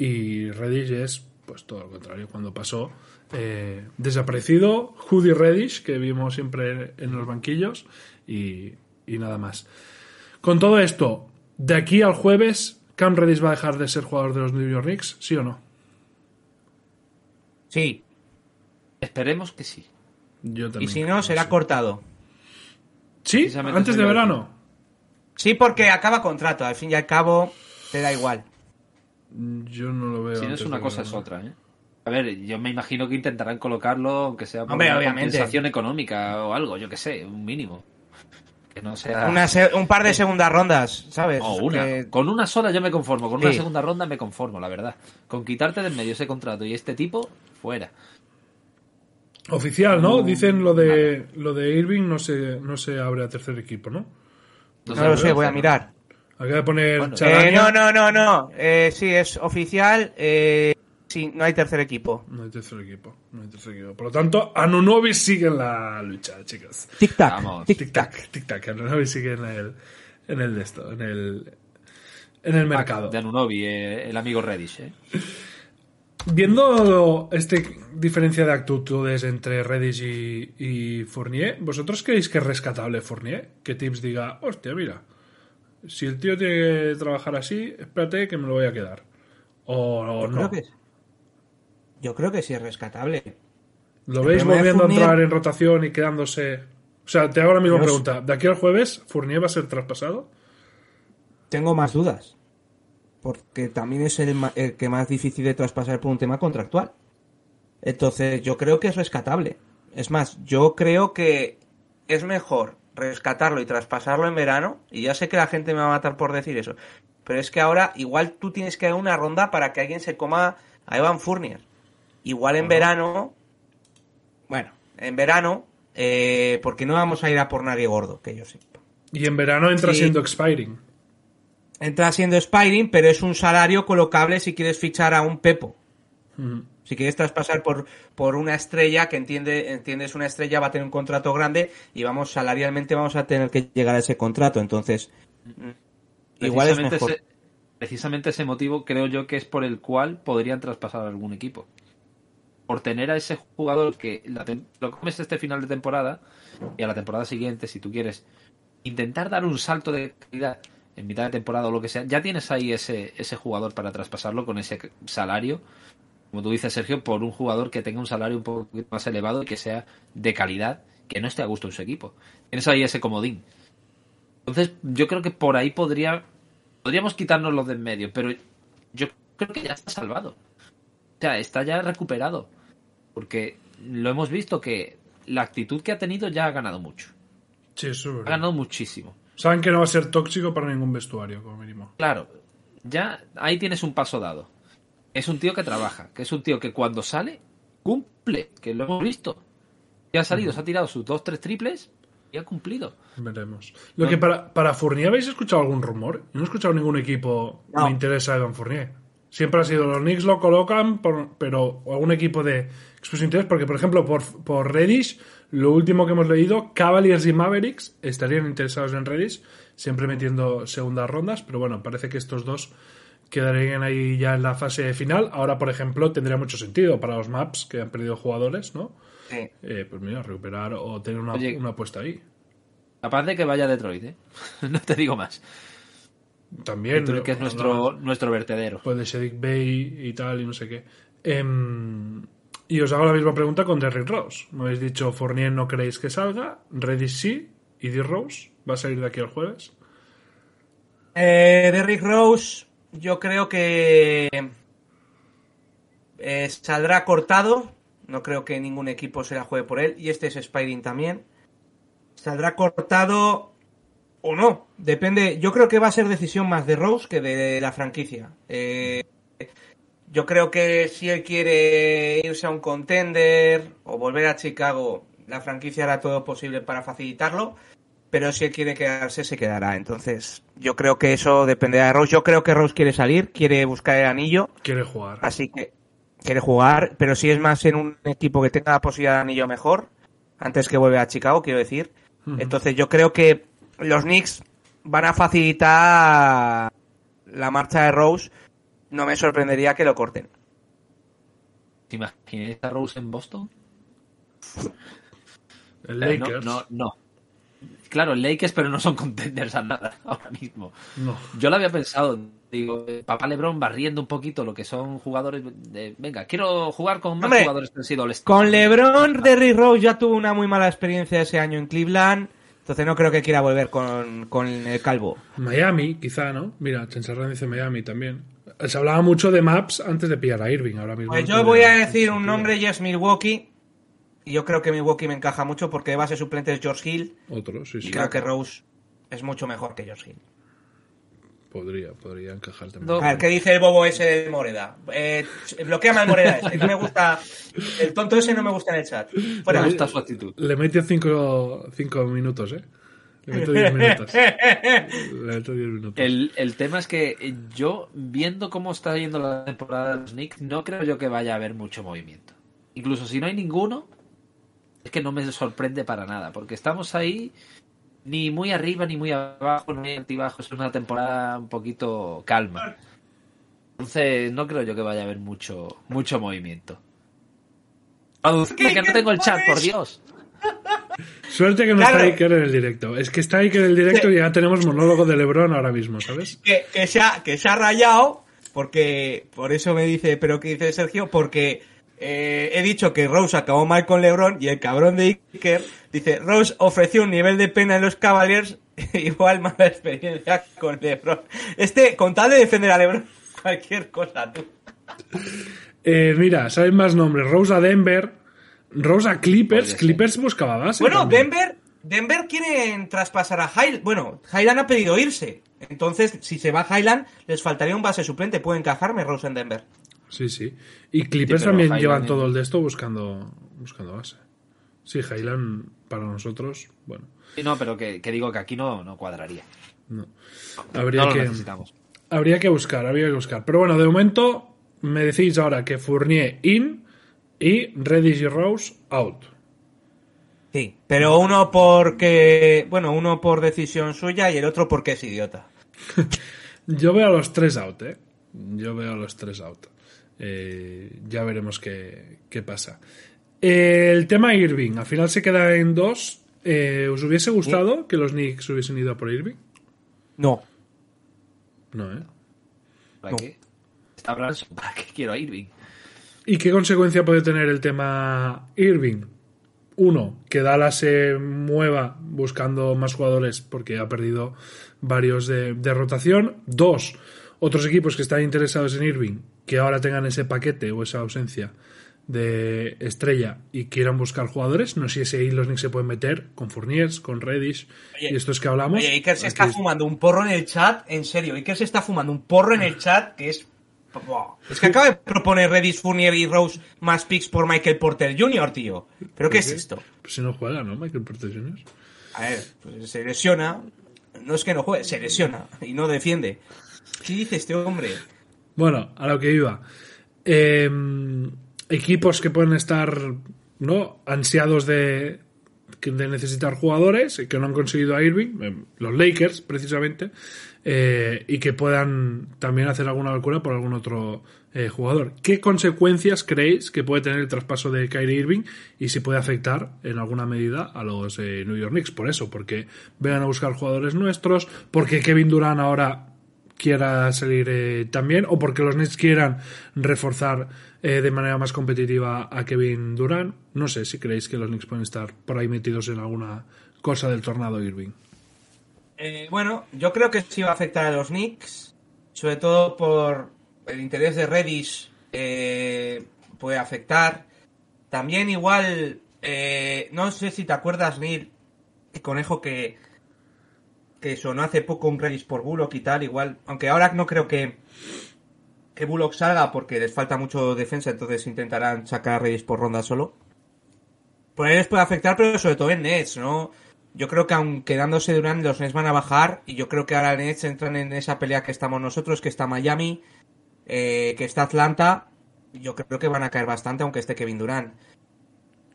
Y Reddish es, pues todo lo contrario, cuando pasó eh, desaparecido, Judy Reddish, que vimos siempre en los banquillos, y, y nada más. Con todo esto, de aquí al jueves, Cam Reddish va a dejar de ser jugador de los New York Knicks, ¿sí o no? Sí, Esperemos que sí. Yo y también si creo no, será sí. cortado. ¿Sí? ¿Antes de verano? Sí, porque acaba contrato, al fin y al cabo te da igual. Yo no lo veo. Si no es una cosa, es otra, ¿eh? A ver, yo me imagino que intentarán colocarlo, aunque sea por Hombre, una obviamente. compensación económica o algo, yo que sé, un mínimo. Que no sea... Una se- un par de segundas rondas, ¿sabes? O una. Que- Con una sola yo me conformo. Con una segunda ronda me conformo, la verdad. Con quitarte del medio ese contrato y este tipo, fuera. Oficial, ¿no? Dicen lo de lo de Irving no se, no se abre a tercer equipo, ¿no? No No lo sé, voy a mirar. Acaba de poner Bueno, Eh, no, no, no, no. Eh, sí, es oficial. Eh, sí, no hay tercer equipo. No hay tercer equipo. No hay tercer equipo. Por lo tanto, Anunobi sigue en la lucha, chicos. Tic-tac. Vamos. Tic-tac, tic-tac. Anunobi sigue en el, en el de esto, en el, en el mercado. De Anunobi, eh, el amigo Reddish, ¿eh? Viendo este diferencia de actitudes entre Reddish y, y Fournier, ¿vosotros creéis que es rescatable Fournier? Que Tips diga, hostia, mira, si el tío tiene que trabajar así, espérate que me lo voy a quedar. O, o Yo no. creo que es- Yo creo que sí es rescatable. ¿Lo veis volviendo a Fournier- entrar en rotación y quedándose? O sea, te hago la misma pregunta. ¿De aquí al jueves, Fournier va a ser traspasado? Tengo más dudas. Porque también es el, el que más difícil de traspasar por un tema contractual. Entonces, yo creo que es rescatable. Es más, yo creo que es mejor rescatarlo y traspasarlo en verano. Y ya sé que la gente me va a matar por decir eso. Pero es que ahora igual tú tienes que dar una ronda para que alguien se coma a Evan Fournier. Igual en verano. Bueno, en verano. eh, porque no vamos a ir a por nadie gordo, que yo sepa. Y en verano entra Sí. siendo expiring. Entra siendo Spiring, pero es un salario colocable si quieres fichar a un Pepo. Si quieres traspasar por, por una estrella que entiende, entiendes una estrella va a tener un contrato grande y vamos salarialmente vamos a tener que llegar a ese contrato. Entonces, mm, igual es Precisamente mejor. ese- precisamente ese motivo creo yo que es por el cual podrían traspasar a algún equipo. Por tener a ese jugador que la lo comes este final de temporada y a la temporada siguiente, si tú quieres intentar dar un salto de calidad en mitad de temporada o lo que sea, ya tienes ahí ese, ese jugador para traspasarlo con ese salario, como tú dices, Sergio, por un jugador que tenga un salario un poco más elevado y que sea de calidad, que no esté a gusto en su equipo. Tienes ahí ese comodín. Entonces, yo creo que por ahí podría podríamos quitarnos los de en medio, pero yo creo que ya está salvado. O sea, está ya recuperado. Porque lo hemos visto que la actitud que ha tenido ya ha ganado mucho. Sí, eso es Ha ganado muchísimo. Saben que no va a ser tóxico para ningún vestuario, como mínimo. Claro, ya ahí tienes un paso dado. Es un tío que trabaja, que es un tío que cuando sale, cumple, que lo hemos visto. Ya ha salido, se ha tirado sus dos, tres triples y ha cumplido. Veremos. Lo que para, para Fournier, ¿habéis escuchado algún rumor? Yo no he escuchado ningún equipo No. me interesa Evan Fournier. Siempre ha sido los Knicks lo colocan, por- pero o algún equipo de expreso interés, porque por ejemplo por, por Reddish, lo último que hemos leído, Cavaliers y Mavericks estarían interesados en Reddish, siempre metiendo segundas rondas, pero bueno, parece que estos dos quedarían ahí ya en la fase final. Ahora, por ejemplo, tendría mucho sentido para los Maps que han perdido jugadores, ¿no? Sí. Eh, pues mira, recuperar o tener una, Oye. una apuesta ahí. Capaz de que vaya Detroit, ¿eh? no te digo más. También. Detroit, que es nuestro, nuestro vertedero. pues de Shedick Bay y tal, y no sé qué. Em, y os hago la misma pregunta con Derrick Rose. Me habéis dicho, Fournier no creéis que salga, Reddish sí, y D. Rose va a salir de aquí el jueves. Eh, Derrick Rose, yo creo que eh, saldrá cortado. No creo que ningún equipo se la juegue por él. Y este es Spiding también. Saldrá cortado o no. Depende. Yo creo que va a ser decisión más de Rose que de la franquicia. Eh, yo creo que si él quiere irse a un contender o volver a Chicago, la franquicia hará todo posible para facilitarlo. Pero si él quiere quedarse, se quedará. Entonces, yo creo que eso dependerá de Rose. Yo creo que Rose quiere salir, quiere buscar el anillo. Quiere jugar. Así que quiere jugar. Pero si es más en un equipo que tenga la posibilidad de anillo mejor, antes que vuelva a Chicago, quiero decir. Entonces, yo creo que los Knicks van a facilitar la marcha de Rose. No me sorprendería que lo corten. ¿Te imaginas a Rose en Boston? El Eh, Lakers. No, no, no. Claro, Lakers, pero no son contenders a nada ahora mismo. No. Yo lo había pensado, digo, eh, papá Lebron barriendo un poquito lo que son jugadores de, venga, quiero jugar con más Hombre, jugadores que han sido Con LeBron, Derrick Rose ya tuvo una muy mala experiencia ese año en Cleveland. Entonces, no creo que quiera volver con, con el calvo. Miami, quizá, ¿no? Mira, Chencharran dice Miami también. Se hablaba mucho de Maps antes de pillar a Irving, ahora mismo. Pues yo voy a decir un nombre y es Milwaukee. Y yo creo que Milwaukee me encaja mucho porque de base suplente es George Hill. Otro, sí, Y sí. creo que Rose es mucho mejor que George Hill. Podría, podría encajar también. A ver, ¿qué dice el bobo ese de Moreda? Eh, bloqueame al Moreda este. No me gusta. El tonto ese no me gusta en el chat. Fuera. Me gusta su actitud. Le metió cinco, cinco minutos, ¿eh? Le meto diez minutos. Le meto diez minutos. El, el tema es que yo, viendo cómo está yendo la temporada de los Knicks, no creo yo que vaya a haber mucho movimiento. Incluso si no hay ninguno, es que no me sorprende para nada, porque estamos ahí ni muy arriba ni muy abajo, ni muy altibajo. Es una temporada un poquito calma. Entonces, no creo yo que vaya a haber mucho, mucho movimiento. Traducirme, que no tengo el chat, por Dios. Suerte que no Claro. está Iker en el directo. Es que está Iker en el directo y ya tenemos monólogo de Lebron ahora mismo, ¿sabes? que, que se ha, que se ha rayado, porque por eso me dice, pero ¿qué dice Sergio? Porque eh, he dicho que Rose acabó mal con LeBron y el cabrón de Iker dice, Rose ofreció un nivel de pena en los Cavaliers, igual mala experiencia con LeBron. Este, con tal de defender a LeBron, cualquier cosa, tú. Eh, mira, ¿sabes más nombres? Rose a Denver, Rose a Clippers. Clippers buscaba base. Bueno, también. Denver, Denver quieren traspasar a Highland. Bueno, Highland ha pedido irse. Entonces, si se va Highland, les faltaría un base suplente. Puede encajarme Rose en Denver. Sí, sí. Y Clippers Sí, también Highland llevan todo el de esto buscando, buscando base. Sí, Highland para nosotros, bueno, Sí, no, pero que, que digo que aquí no, no cuadraría. no. Habría No lo que, necesitamos. habría que buscar, habría que buscar. Pero bueno, de momento me decís ahora que Fournier in y Reddish y Rose out. Sí, pero uno porque, bueno, uno por decisión suya y el otro porque es idiota. Yo veo a los tres out, ¿eh? Yo veo a los tres out. Eh, ya veremos qué, qué pasa. Eh, el tema Irving, al final se queda en dos. Eh, ¿Os hubiese gustado que los Knicks hubiesen ido a por Irving? No. No, ¿eh? ¿Para No. qué? ¿para qué quiero a Irving? ¿Y qué consecuencia puede tener el tema Irving? Uno, que Dallas se mueva buscando más jugadores porque ha perdido varios de, de rotación. Dos, otros equipos que están interesados en Irving, que ahora tengan ese paquete o esa ausencia de estrella y quieran buscar jugadores. No sé si ahí los Knicks se pueden meter con Fourniers, con Reddish y estos que hablamos. Oye, Iker se está es- fumando un porro en el chat, en serio. Iker se está fumando un porro en el chat que es. Es que acaba de proponer Redis, Fournier y Rose más picks por Michael Porter Jr., tío. ¿Pero qué es esto? Pues si no juega, ¿no? Michael Porter Jr. A ver, pues se lesiona. No es que no juegue, se lesiona y no defiende. ¿Qué dice este hombre? Bueno, a lo que iba. Eh, equipos que pueden estar no ansiados de, de necesitar jugadores que no han conseguido a Irving, eh, los Lakers precisamente, eh, y que puedan también hacer alguna locura por algún otro eh, jugador. ¿Qué consecuencias creéis que puede tener el traspaso de Kyrie Irving y si puede afectar en alguna medida a los eh, New York Knicks? Por eso, porque vengan a buscar jugadores nuestros, porque Kevin Durant ahora quiera salir eh, también o porque los Nets quieran reforzar eh, de manera más competitiva a Kevin Durant. No sé si creéis que los Knicks pueden estar por ahí metidos en alguna cosa del tornado Irving. Eh, bueno, yo creo que sí va a afectar a los Knicks, sobre todo por el interés de Redis eh, puede afectar. También igual, no sé si te acuerdas, Neil, el conejo que, que sonó hace poco un Redis por Bullock y tal, igual, aunque ahora no creo que, que Bullock salga porque les falta mucho defensa, entonces intentarán sacar Redis por ronda solo. Por ahí les puede afectar, pero sobre todo en Nets, ¿no? Yo creo que aun quedándose Durant, los Nets van a bajar y yo creo que ahora Nets entran en esa pelea que estamos nosotros, que está Miami, eh, que está Atlanta. Yo creo que van a caer bastante aunque esté Kevin Durant.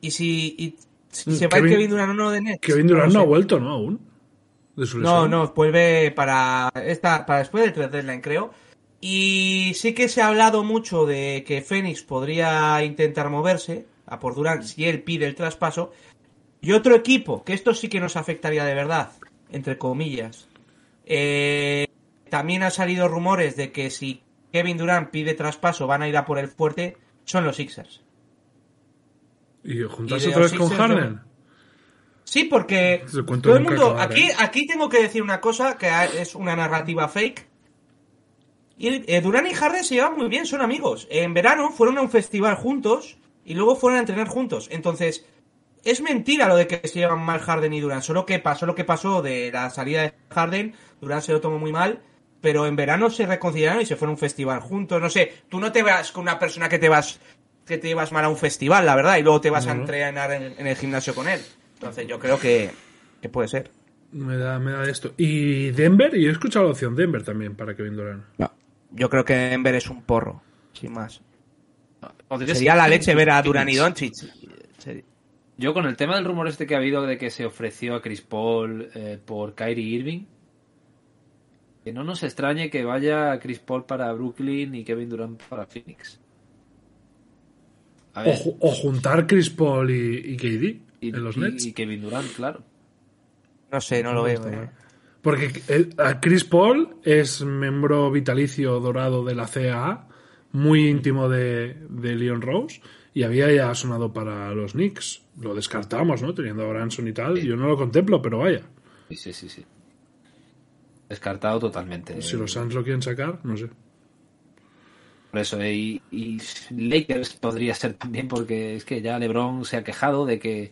Y si, y si Mm, se va a ir Kevin- Kevin Durant o no de Nets. Kevin Durant no ha vuelto, ¿no? Aún. De su No, no, vuelve para esta, para después del 3 deadline, creo. Y sí que se ha hablado mucho de que Phoenix podría intentar moverse a por Durant si él pide el traspaso. Y otro equipo, que esto sí que nos afectaría de verdad, entre comillas. Eh, también han salido rumores de que si Kevin Durant pide traspaso van a ir a por el fuerte, son los Sixers. Y juntarse Y otra vez con Harden. Sí, porque todo el mundo. Aquí, aquí tengo que decir una cosa que es una narrativa fake. Y, eh, Durán y Harden se llevan muy bien, son amigos. En verano fueron a un festival juntos y luego fueron a entrenar juntos. Entonces, es mentira lo de que se llevan mal Harden y Durán. Solo que pasó lo que pasó de la salida de Harden. Durán se lo tomó muy mal. Pero en verano se reconciliaron y se fueron a un festival juntos. No sé, tú no te vas con una persona que te vas que te llevas mal a un festival, la verdad, y luego te vas a entrenar en, en el gimnasio con él. Entonces yo creo que, que puede ser. Me da, me da esto. Y Denver, y he escuchado la opción Denver también para Kevin Durant. Yo creo que Denver es un porro, sin más. Sería ser la leche ver a. Durán y Doncic. Yo con el tema del rumor este que ha habido de que se ofreció a Chris Paul eh, por Kyrie Irving, que no nos extrañe que vaya Chris Paul para Brooklyn y Kevin Durant para Phoenix. A ver, o juntar Chris Paul y, y KD y, en los y- Nets. y Kevin Durant, claro. No sé, no lo veo. Eh. Porque el- a Chris Paul es miembro vitalicio dorado de la CAA, muy íntimo de, de Leon Rose, y había ya sonado para los Knicks. Lo descartamos, ¿no? Teniendo a Branson y tal. Yo no lo contemplo, pero vaya. Sí, sí, sí, sí. Descartado totalmente. Si los Suns lo quieren sacar, no sé. Por eso, eh, y, y Lakers podría ser también, porque es que ya LeBron se ha quejado de que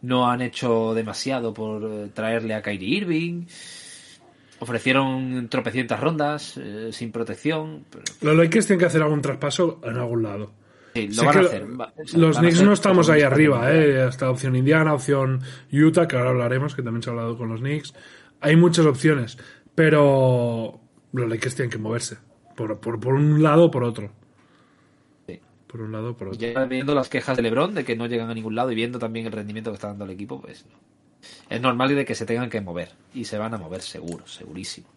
no han hecho demasiado por eh, traerle a Kyrie Irving. Ofrecieron tropecientas rondas eh, sin protección. Pero, Los Lakers tienen que hacer algún traspaso en algún lado. sí, lo van a hacer. Va- o sea, los Knicks no estamos ahí arriba, ¿eh? Hasta opción Indiana, opción Utah, que ahora hablaremos, que también se ha hablado con los Knicks. Hay muchas opciones, pero los Lakers tienen que moverse. Por, por, por un lado o por otro. Sí. Por un lado o por otro. Ya viendo las quejas de LeBron de que no llegan a ningún lado y viendo también el rendimiento que está dando el equipo, pues es normal de que se tengan que mover. Y se van a mover seguro, segurísimo.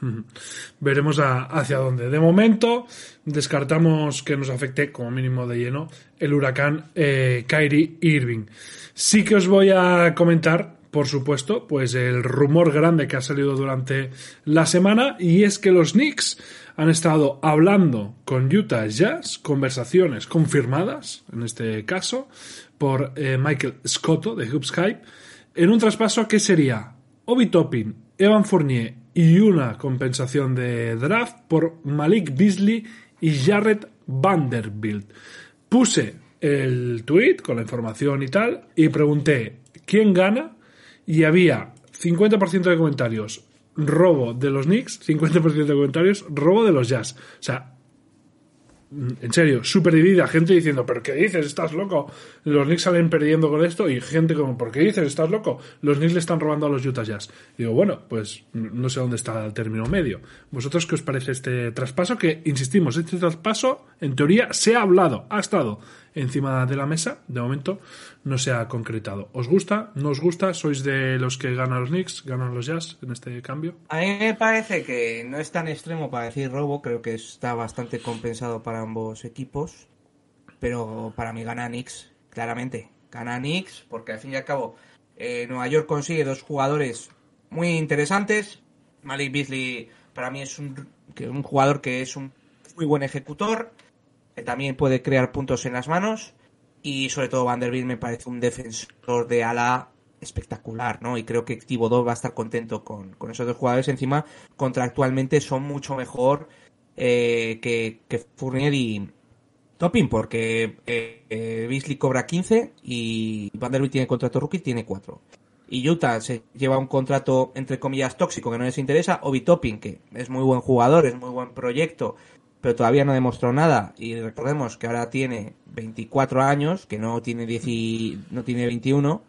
Veremos a- hacia dónde. De momento, descartamos que nos afecte como mínimo de lleno el huracán eh, Kyrie Irving. Sí que os voy a comentar, por supuesto, pues el rumor grande que ha salido durante la semana y es que los Knicks han estado hablando con Utah Jazz, conversaciones confirmadas, en este caso, por eh, Michael Scotto de Hoops Hype, en un traspaso que sería Obi Toppin, Evan Fournier y una compensación de draft por Malik Beasley y Jarrett Vanderbilt. Puse el tweet con la información y tal y pregunté quién gana y había 50% de comentarios robo de los Knicks, 50% de comentarios robo de los Jazz. O sea, en serio, súper dividida. Gente diciendo, ¿pero qué dices? ¿Estás loco? Los Knicks salen perdiendo con esto. Y gente como, ¿por qué dices? ¿Estás loco? Los Knicks le están robando a los Utah Jazz. Digo, bueno, pues no sé dónde está el término medio. ¿Vosotros qué os parece este traspaso? Que, insistimos, este traspaso, en teoría, se ha hablado, ha estado encima de la mesa. De momento, no se ha concretado. ¿Os gusta? ¿No os gusta? ¿Sois de los que ganan los Knicks? ¿Ganan los Jazz en este cambio? A mí me parece que no es tan extremo para decir robo, creo que está bastante compensado para ambos equipos, pero para mí gana Knicks, claramente. Gana Knicks porque al fin y al cabo eh, Nueva York consigue dos jugadores muy interesantes. Malik Beasley para mí es un, que- un jugador que es un muy buen ejecutor, que también puede crear puntos en las manos y sobre todo Vanderbilt me parece un defensor de ala espectacular, ¿no? Y creo que Thibodeau va a estar contento con, con esos dos jugadores. Encima, contractualmente son mucho mejor eh, que, que Fournier y Topping, porque eh, eh, Beasley cobra 15 y Vanderbilt tiene contrato rookie, tiene 4. Y Utah se lleva un contrato, entre comillas, tóxico que no les interesa. Obi Topping, que es muy buen jugador, es muy buen proyecto, pero todavía no demostró nada. Y recordemos que ahora tiene 24 años, que no tiene, 10 y- no tiene 21,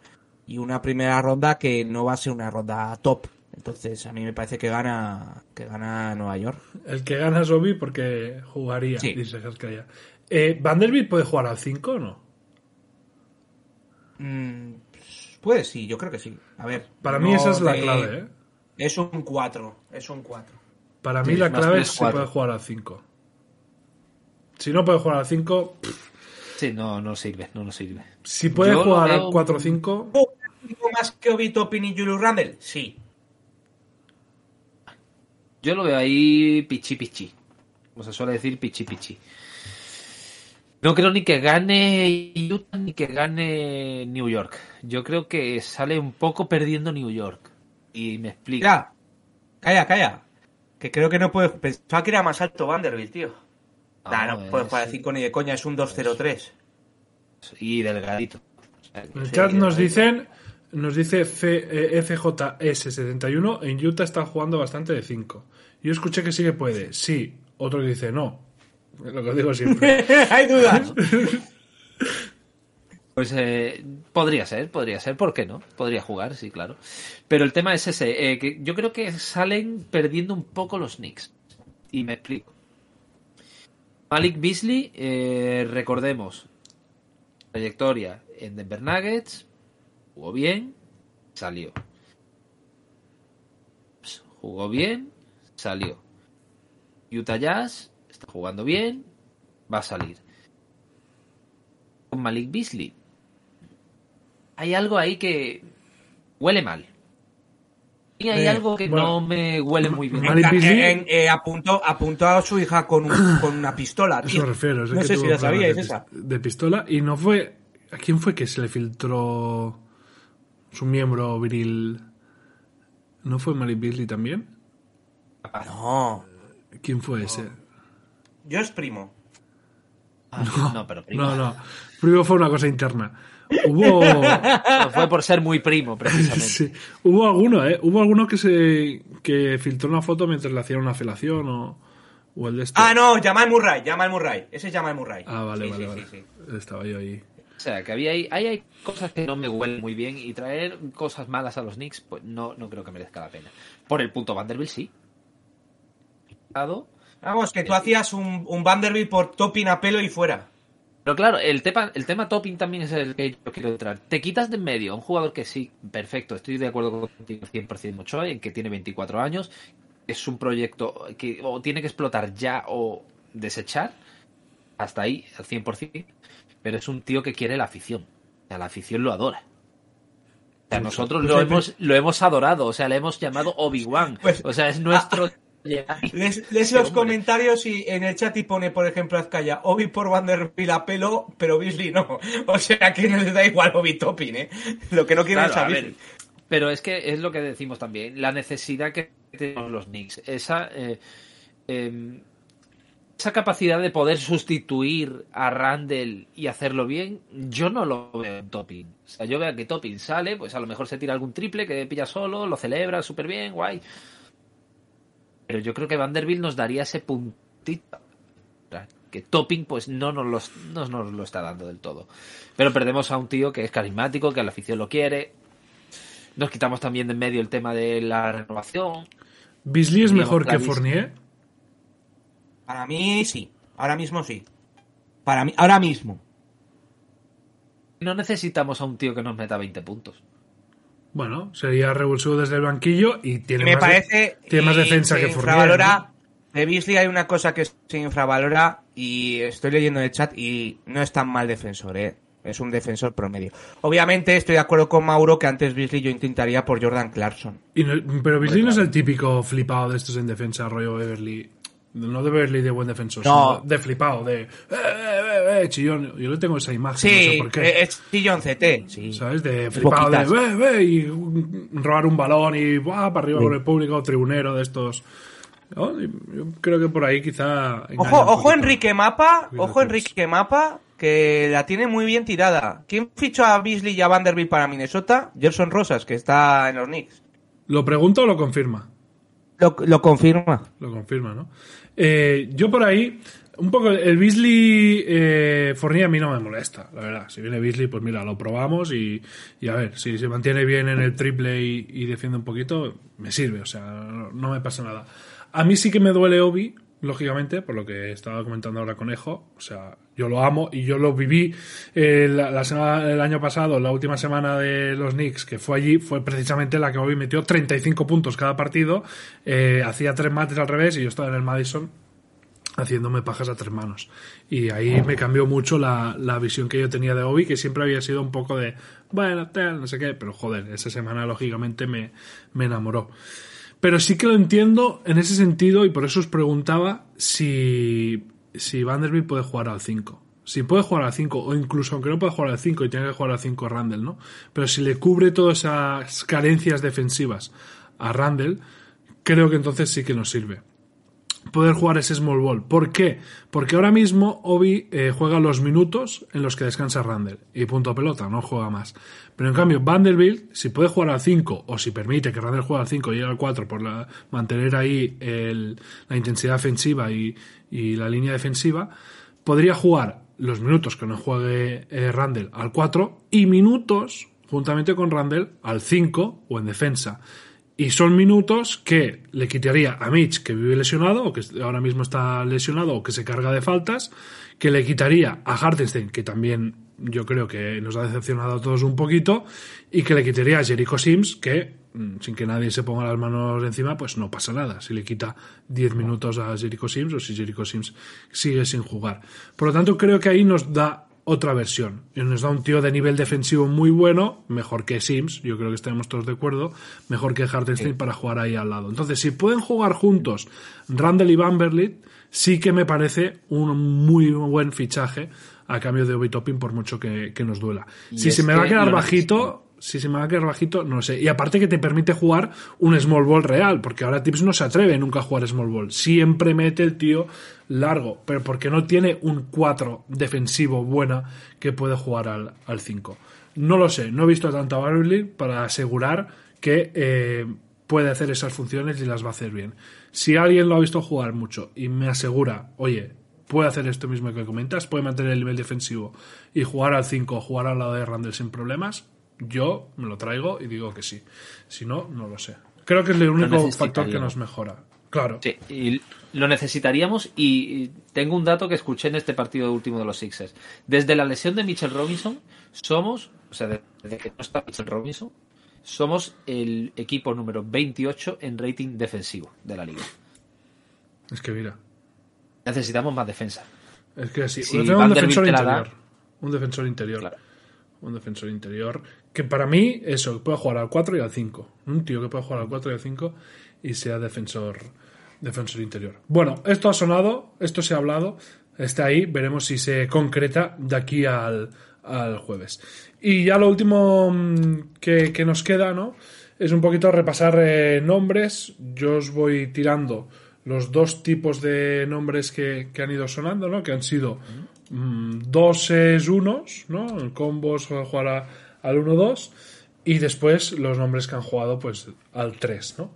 y una primera ronda que no va a ser una ronda top. Entonces, a mí me parece que gana, que gana Nueva York. El que gana es Obi porque jugaría, Sí. dice Gascaya. Eh, ¿Vanderbilt puede jugar al 5 o no? Mm, pues sí, yo creo que sí. A ver. Para mí no esa es la de- clave, ¿eh? Es un 4, es un 4. Para mí Sí, la clave es si puede jugar al 5. Si no puede jugar al 5, Sí, no, no sirve, no nos sirve. si puede Yo jugar al veo- 4 5, más que Obi Toppin y Julius Randle? Sí. Yo lo veo ahí pichi pichi. Como se suele decir, pichi pichi. No creo ni que gane Utah ni que gane New York. Yo creo que sale un poco perdiendo New York. Y me explico. Mira, calla, calla. Que creo que no puede. Pensaba que era más alto Vanderbilt, tío. Nah, no, es- puede jugar 5 ni de coña, es un 2-0-3. Y delgadito. O sea, que- en el chat nos dicen, nos dice C- eh, FJS71, en Utah está jugando bastante de 5. Yo escuché que sí que puede, sí. Otro que dice no. Lo que os digo siempre. Hay dudas. Pues eh, podría ser, podría ser, ¿por qué no? Podría jugar, sí, claro. Pero el tema es ese, eh, que yo creo que salen perdiendo un poco los Knicks. Y me explico. Malik Beasley, eh, recordemos, trayectoria en Denver Nuggets, jugó bien, salió. Jugó bien, salió. Utah Jazz, está jugando bien, va a salir. Con Malik Beasley, hay algo ahí que huele mal. Y hay Eh, algo que bueno, no me huele muy bien. Malik Beasley- En- eh, apuntó, apuntó a su hija con, un- con una pistola, Eso tío. me refiero. es no que sé si la sabíais esa. de pistola. Y no fue. ¿A quién fue que se le filtró su miembro viril? ¿No fue Malik Beasley también? No, ¿Quién fue ese? yo es primo. Ah, no, pero primo. No, no. Primero fue una cosa interna. Hubo. No, fue por ser muy primo, precisamente. sí, hubo alguno, ¿eh? Hubo alguno que se. que filtró una foto mientras le hacían una felación o. o el de esto. Ah, no, Jamal Murray, Jamal Murray. Ese es Jamal Murray. Ah, vale, Sí, vale, sí, vale. sí, sí. Estaba yo ahí. O sea, que había ahí, ahí hay cosas que no me huelen muy bien y traer cosas malas a los Knicks, pues no, no creo que merezca la pena. Por el punto Vanderbilt, sí. Vamos, que tú hacías un, un Vanderbilt por topping a pelo y fuera. Pero claro, el tema, el tema topping también es el que yo quiero entrar. Te quitas de en medio a un jugador que sí, perfecto, estoy de acuerdo contigo 100% Mochoy, en que tiene 24 años, es un proyecto que o tiene que explotar ya o desechar, hasta ahí, al 100%, pero es un tío que quiere la afición. O sea, la afición lo adora. O sea, nosotros lo hemos, lo hemos adorado, o sea, le hemos llamado Obi-Wan. Pues- o sea, es nuestro... Les, lees Este los comentarios y en el chat y pone, por ejemplo, Azcaya, Obi por Vanderbilt a pelo, pero Beasley no. O sea que no les da igual Obi Topping, ¿eh? Lo que no quieren Claro, es a a ver, Beasley. Pero es que es lo que decimos también, la necesidad que tenemos los Knicks, esa, eh, eh, esa capacidad de poder sustituir a Randall y hacerlo bien, yo no lo veo en Topping. O sea, yo veo que Topping sale, pues a lo mejor se tira algún triple que pilla solo, lo celebra súper bien, guay. Pero yo creo que Vanderbilt nos daría ese puntito. Que Topping, pues no nos, lo, no nos lo está dando del todo. Pero perdemos a un tío que es carismático, que a la afición lo quiere, nos quitamos también de en medio el tema de la renovación. ¿Beasley es mejor que. Fournier? Para mí sí. Ahora mismo sí. Para mí, ahora mismo. No necesitamos a un tío que nos meta 20 puntos. Bueno, sería revulsivo desde el banquillo y tiene, me más, de- parece tiene más defensa se que Fournier. infravalora. ¿no? De Beasley hay una cosa que se infravalora y estoy leyendo en el chat y no es tan mal defensor, ¿eh? Es un defensor promedio. Obviamente estoy de acuerdo con Mauro que antes Beasley yo intentaría por Jordan Clarkson. Y no- pero Beasley no es el típico flipado de estos en defensa, rollo Beverly. No de Beverly de buen defensor, No. sino de flipado, de eh, eh, eh, eh, chillón. Yo le tengo esa imagen, no sé Sí, por qué. eh, es Sillon CT. Sí. ¿Sabes? De flipado de Poquitas. ve, ve, y robar un balón y ¡buah! para arriba con el público, tribunero de estos. ¿No? Y Yo creo que por ahí quizá. Ojo, ojo. Enrique Mapa, ojo. Enrique Mapa, que la tiene muy bien tirada. ¿Quién fichó a Beasley y a Vanderbilt para Minnesota? Gerson Rosas, que está en los Knicks. ¿Lo pregunta o lo confirma? Lo, lo confirma. Lo confirma, ¿no? Eh, yo por ahí, un poco, el Beasley eh, Fournier a mí no me molesta, la verdad. Si viene Beasley, pues mira, lo probamos y, y a ver, si se mantiene bien en el triple y, y defiende un poquito, me sirve, o sea, no, no me pasa nada. A mí sí que me duele Obi, lógicamente, por lo que estaba comentando ahora Conejo, o sea, yo lo amo y yo lo viví eh, la, semana, el año pasado, la última semana de los Knicks, que fue allí, fue precisamente la que Obi metió 35 puntos cada partido, eh, hacía tres mates al revés y yo estaba en el Madison haciéndome pajas a tres manos. Y ahí me cambió mucho la, la visión que yo tenía de Obi, que siempre había sido un poco de, bueno, tal, no sé qué, pero joder, esa semana lógicamente me, me enamoró. Pero sí que lo entiendo en ese sentido y por eso os preguntaba si, si Vanderbilt puede jugar al 5. Si puede jugar al 5, o incluso aunque no pueda jugar al 5 y tenga que jugar al 5 Randall, ¿no? Pero si le cubre todas esas carencias defensivas a Randall, creo que entonces sí que nos sirve poder jugar ese small ball. ¿Por qué? Porque ahora mismo Obi eh, juega los minutos en los que descansa Randall y punto pelota, no juega más. Pero en cambio, Vanderbilt, si puede jugar al 5 o si permite que Randall juegue al 5 y llegue al 4 por la, mantener ahí el- la intensidad ofensiva y, y la línea defensiva, podría jugar los minutos que no juegue eh, Randall al 4 y minutos juntamente con Randall al 5 o en defensa. Y son minutos que le quitaría a Mitch, que vive lesionado, o que ahora mismo está lesionado, o que se carga de faltas, que le quitaría a Hartenstein, que también yo creo que nos ha decepcionado a todos un poquito, y que le quitaría a Jericho Sims, que mm, sin que nadie se ponga las manos encima, pues no pasa nada. Si le quita 10 minutos a Jericho Sims o si Jericho Sims sigue sin jugar. Por lo tanto, creo que ahí nos da otra versión. Y nos da un tío de nivel defensivo muy bueno, mejor que Sims, yo creo que estaremos todos de acuerdo, mejor que Hartenstein para jugar ahí al lado. Entonces, si pueden jugar juntos Randall y Vanderbilt, sí que me parece un muy buen fichaje a cambio de Obi Toppin por mucho que, que nos duela. Y Si se me va a que quedar bajito, si se me va a quedar bajito, no sé. Y aparte que te permite jugar un small ball real, porque ahora Tips no se atreve nunca a jugar small ball. Siempre mete el tío largo, pero porque no tiene un 4 defensivo buena que puede jugar al, al 5. No lo sé, no he visto tanto a Barley para asegurar que eh, puede hacer esas funciones y las va a hacer bien. Si alguien lo ha visto jugar mucho y me asegura, oye, puede hacer esto mismo que comentas, puede mantener el nivel defensivo y jugar al 5 o jugar al lado de Randall sin problemas, yo me lo traigo y digo que sí. Si no, no lo sé. Creo que es el único factor que nos mejora. Claro. Sí, y lo necesitaríamos y tengo un dato que escuché en este partido último de los Sixers. Desde la lesión de Mitchell Robinson, somos, o sea, desde que no está Mitchell Robinson, somos el equipo número 28 en rating defensivo de la liga. Es que mira. Necesitamos más defensa. Es que sí. Si un defensor da- interior. Un defensor interior. Claro. Un defensor interior. Que para mí, eso, que puede jugar al 4 y al 5. Un tío que puede jugar al 4 y al 5 y sea defensor, defensor interior. Bueno, esto ha sonado, esto se ha hablado, está ahí, veremos si se concreta de aquí al, al jueves. Y ya lo último mm, que, que nos queda, ¿no? Es un poquito repasar eh, nombres. Yo os voy tirando los dos tipos de nombres que, que han ido sonando, ¿no? Que han sido mm, doses unos, ¿no? El combos jugar a- al 1-2 y después los nombres que han jugado pues al 3, ¿no?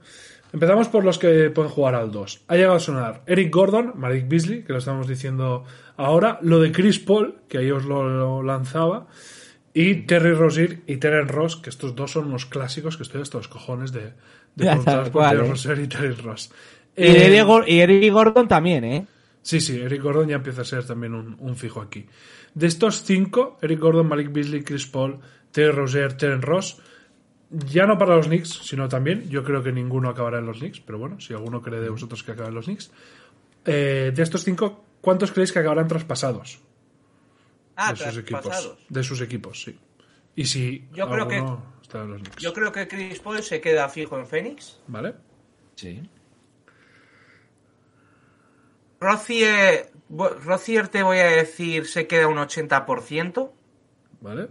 Empezamos por los que pueden jugar al 2. Ha llegado a sonar Eric Gordon, Malik Beasley, que lo estamos diciendo ahora, lo de Chris Paul, que ahí os lo, lo lanzaba, y Terry Rozier y Terence Ross, que estos dos son unos clásicos que estoy hasta los cojones de, de por Terry ¿eh? Rozier y Terry Ross. Y, Eh, Eric Gor- y Eric Gordon también, ¿eh? Sí, sí, Eric Gordon ya empieza a ser también un, un fijo aquí. De estos cinco, Eric Gordon, Malik Beasley, Chris Paul, Terry Rozier, Terence Ross, ya no para los Knicks, sino también, yo creo que ninguno acabará en los Knicks, pero bueno, si alguno cree de vosotros que acabe en los Knicks. Eh, de estos cinco, ¿cuántos creéis que acabarán traspasados? Ah, de sus equipos. De sus equipos, sí. Y si Yo creo que- está en los Knicks. Yo creo que Chris Paul se queda fijo en Phoenix. ¿Vale? Sí. Rozier, bo- Rozier te voy a decir se queda un 80%. ¿Vale?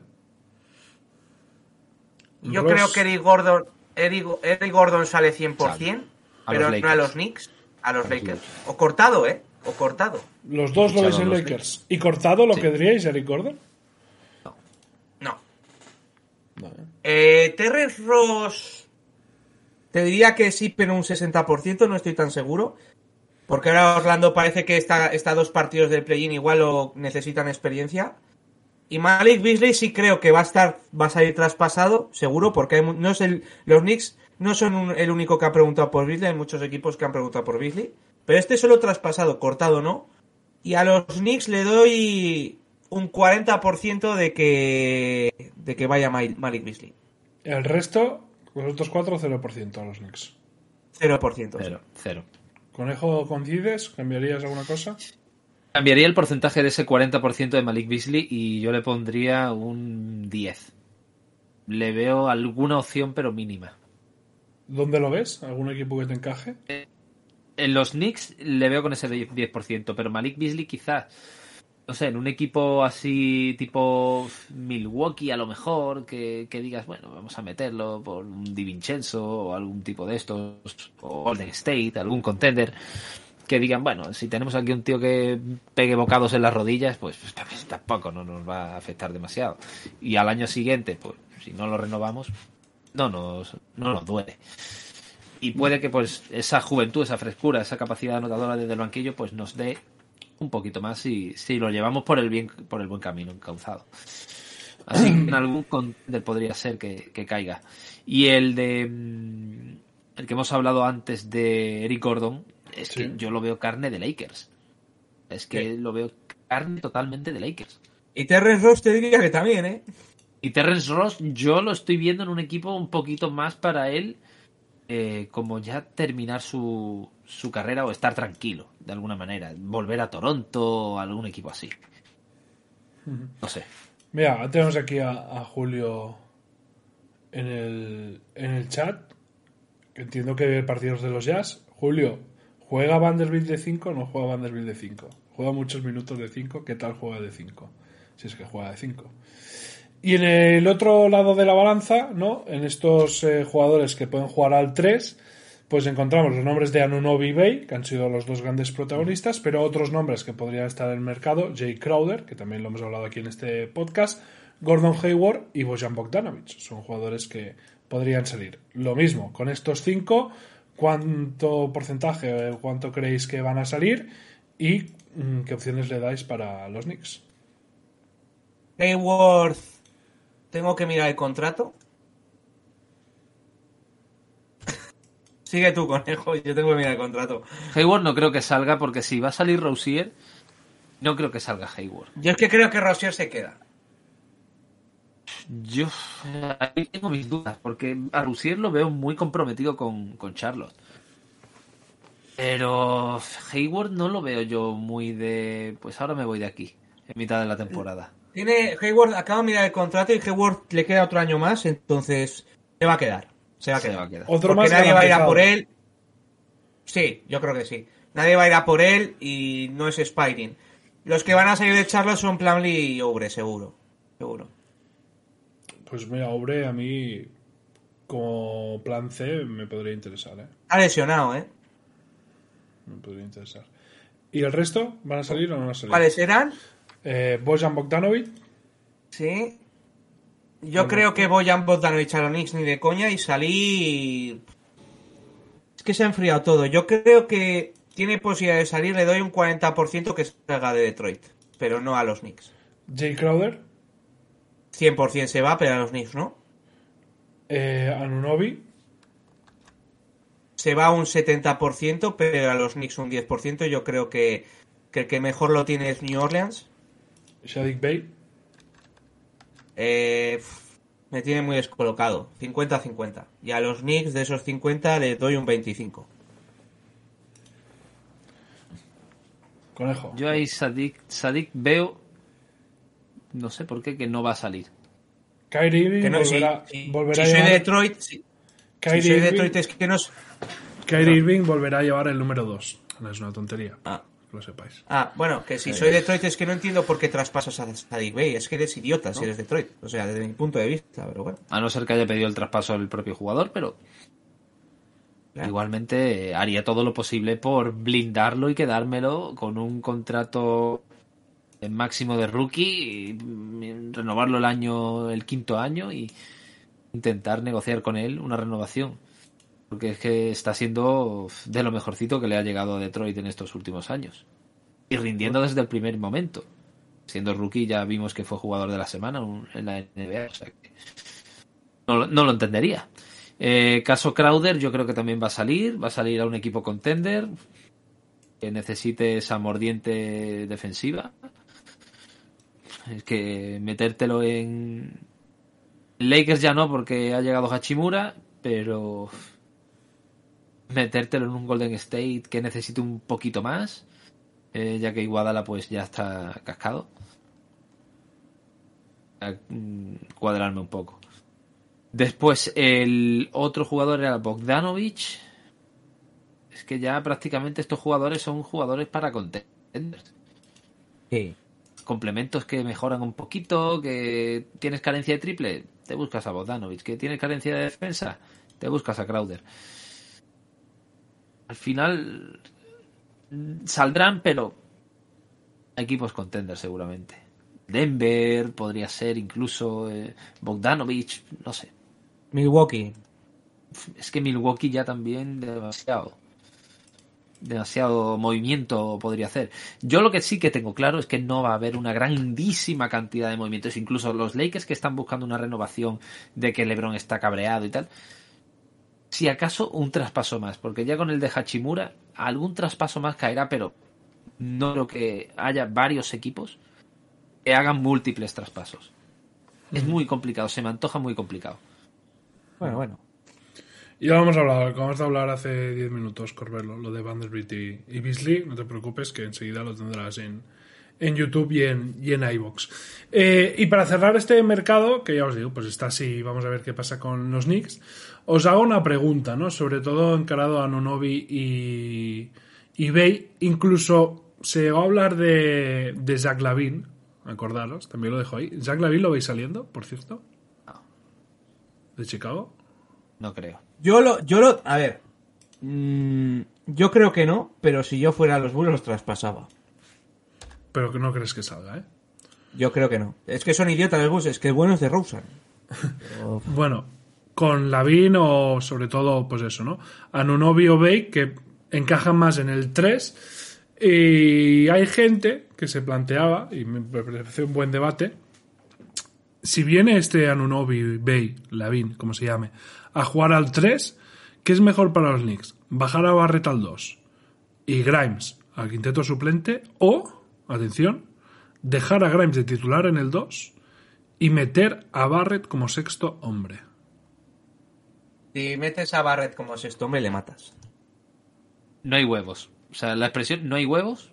Yo Ross- creo que Eric Gordon, Eric, Eric Gordon sale 100%, Sale. A pero no a los Knicks, a los A los Lakers. O cortado, ¿eh? O cortado. Los dos lo veis en Lakers. ¿Y cortado lo Sí. que diríais, Eric Gordon? No. Eh, Terrence Ross. Te diría que sí, pero un 60%, no estoy tan seguro. Porque ahora Orlando parece que está, está a dos partidos del play-in, igual lo necesitan experiencia. Y Malik Beasley sí creo que va a estar, va a salir traspasado, seguro, porque hay mu- no es el, los Knicks no son un- el único que ha preguntado por Beasley, hay muchos equipos que han preguntado por Beasley. Pero este solo traspasado, cortado no. Y a los Knicks le doy un 40% de que, de que vaya Mal- Malik Beasley. El resto, los otros cuatro, 0% a los Knicks. 0%. Cero, cero. ¿Conejo coincides? ¿Cambiarías alguna cosa? Cambiaría el porcentaje de ese 40% de Malik Beasley y yo le pondría un 10. Le veo alguna opción, pero mínima. ¿Dónde lo ves? ¿Algún equipo que te encaje? En los Knicks le veo con ese 10%, pero Malik Beasley quizás, no sé, en un equipo así tipo Milwaukee a lo mejor, que, que digas, bueno, vamos a meterlo por un Di Vincenzo o algún tipo de estos, o Golden State, algún contender, que digan, bueno, si tenemos aquí un tío que pegue bocados en las rodillas, pues, pues, tampoco no nos va a afectar demasiado. Y al año siguiente, pues si no lo renovamos, no nos, no nos duele y puede que pues esa juventud, esa frescura, esa capacidad anotadora desde el banquillo pues nos dé un poquito más si, si lo llevamos por el bien por el buen camino encauzado. Así que en algún contender podría ser que, que caiga. Y el de mm, el que hemos hablado antes de Eric Gordon, es Sí. que yo lo veo carne de Lakers. Es que Sí. lo veo carne totalmente de Lakers. Y Terrence Ross te diría que también, ¿eh? Y Terrence Ross, yo lo estoy viendo en un equipo un poquito más para él, eh, como ya terminar su, su carrera o estar tranquilo, de alguna manera. Volver a Toronto o algún equipo así. No sé. Mira, tenemos aquí a, a Julio en el, en el chat. Entiendo que ve partidos de los Jazz. Julio, ¿juega Vanderbilt de 5 o no juega Vanderbilt de 5? Juega muchos minutos de 5. ¿Qué tal juega de 5? Si es que juega de 5. Y en el otro lado de la balanza, ¿no? En estos eh, jugadores que pueden jugar al 3, pues encontramos los nombres de Anunobi Bay, que han sido los dos grandes protagonistas, pero otros nombres que podrían estar en el mercado, Jay Crowder, que también lo hemos hablado aquí en este podcast, Gordon Hayward y Bojan Bogdanovic. Son jugadores que podrían salir. Lo mismo, con estos cinco, ¿cuánto porcentaje, eh, cuánto creéis que van a salir? ¿Y mm, qué opciones le dais para los Knicks? Hayward, tengo que mirar el contrato. Sigue tú, conejo, yo tengo que mirar el contrato. Hayward no creo que salga porque si va a salir Rosier, no creo que salga Hayward. Yo es que creo que Rozier se queda. Yo ahí tengo mis dudas, porque a Rusier lo veo muy comprometido con, con Charlotte. Pero Hayward no lo veo yo muy de. Pues ahora me voy de aquí, en mitad de la temporada. Tiene Hayward, acaba de mirar el contrato y Hayward le queda otro año más, entonces se va a quedar. Se va a Se quedar. va a quedar. Otro Porque más nadie va a ir a por él. Sí, yo creo que sí. Nadie va a ir a por él y no es Spiring. Los que van a salir de Charlotte son Plumlee y Obre, seguro. Seguro. Pues mira, Obre a mí como plan C me podría interesar, ¿eh? Ha lesionado, ¿eh? Me podría interesar. ¿Y el resto? ¿Van a salir o no van a salir? ¿Cuáles eran? Eh, Bojan Bogdanovic, Sí. Yo creo que Boyan Bogdanovic a los Knicks ni de coña y salí... Es que se ha enfriado todo. Yo creo que tiene posibilidad de salir, le doy un 40% que salga de Detroit. Pero no a los Knicks. Jay Crowder, 100% se va, pero a los Knicks no. eh, Anunobi, Se va un 70%, pero a los Knicks un 10%. Yo creo que, que el que mejor lo tiene es New Orleans. Shadik Bay, Eh, me tiene muy descolocado. 50-50. Y a los Knicks de esos 50 le doy un 25. Conejo. Yo ahí Sadik, Sadik veo. No sé por qué, que no va a salir. Kyrie Irving Que no, si, volverá, si- volverá si a soy de llevar, Detroit, si, soy de Detroit es que no es... Kyrie Irving volverá a llevar el número 2. No es una tontería, Ah, que lo sepáis. ah, bueno, que si soy de Detroit es que no entiendo por qué traspasas a Sadik Bey. Es que eres idiota si eres Detroit. O sea, desde mi punto de vista, pero bueno. A no ser que haya pedido el traspaso el propio jugador, pero Claro. igualmente eh, haría todo lo posible por blindarlo y quedármelo con un contrato máximo de rookie, y, mm, renovarlo el año, el quinto año y intentar negociar con él una renovación. Porque es que está siendo de lo mejorcito que le ha llegado a Detroit en estos últimos años. Y rindiendo desde el primer momento. Siendo rookie ya vimos que fue jugador de la semana en la NBA. O sea que no, no lo entendería. Eh, caso Crowder, yo creo que también va a salir. Va a salir a un equipo contender que necesite esa mordiente defensiva. Es que metértelo en. Lakers ya no, porque ha llegado Hachimura, pero. Metértelo en un Golden State que necesite un poquito más, eh, ya que Iguadala pues ya está cascado. A, mm, cuadrarme un poco. Después, el otro jugador era Bogdanovich. Es que ya prácticamente estos jugadores son jugadores para contenders. Sí. Complementos que mejoran un poquito, que tienes carencia de triple, te buscas a Bogdanovich. Que tienes carencia de defensa, te buscas a Crowder. Al final saldrán, pero equipos contenders seguramente. Denver podría ser incluso eh, Bogdanovich, no sé. Milwaukee. Es que Milwaukee ya también demasiado. Demasiado movimiento podría hacer. Yo lo que sí que tengo claro es que no va a haber una grandísima cantidad de movimientos. Incluso los Lakers que están buscando una renovación de que LeBron está cabreado y tal. Si acaso un traspaso más, porque ya con el de Hachimura algún traspaso más caerá, pero no creo que haya varios equipos que hagan múltiples traspasos. Es muy complicado, se me antoja muy complicado. Bueno, bueno. Y ya vamos a hablar, acabamos de hablar hace 10 minutos, Corbelo, lo de Vanderbilt y, y Beasley. No te preocupes, que enseguida lo tendrás en, en YouTube y en, y en iVoox. Eh, y para cerrar este mercado, que ya os digo, pues está así, vamos a ver qué pasa con los Knicks. Os hago una pregunta, ¿no? Sobre todo encarado a Nonobi y, y Bay. Incluso se llegó a hablar de, de Zach Lavin, acordaros, también lo dejo ahí. ¿Zach Lavin lo veis saliendo, por cierto? ¿De Chicago? No creo. Yo lo, yo lo, a ver. mm, yo creo que no, pero si yo fuera a los Bulls los traspasaba. Pero que no crees que salga, ¿eh? Yo creo que no. Es que son idiotas los Bulls, es que el bueno es de Rosen. Bueno, con Lavin o sobre todo, pues eso, ¿no? Anunobi o Bay que encajan más en el 3. Y hay gente que se planteaba, y me parece un buen debate, si viene este Anunobi, Bay, Lavin, como se llame, a jugar al 3, ¿qué es mejor para los Knicks? ¿Bajar a Barrett al 2 y Grimes al quinteto suplente? O, atención, dejar a Grimes de titular en el 2 y meter a Barrett como sexto hombre. Si metes a Barrett como sexto hombre, le matas. No hay huevos. O sea, la expresión no hay huevos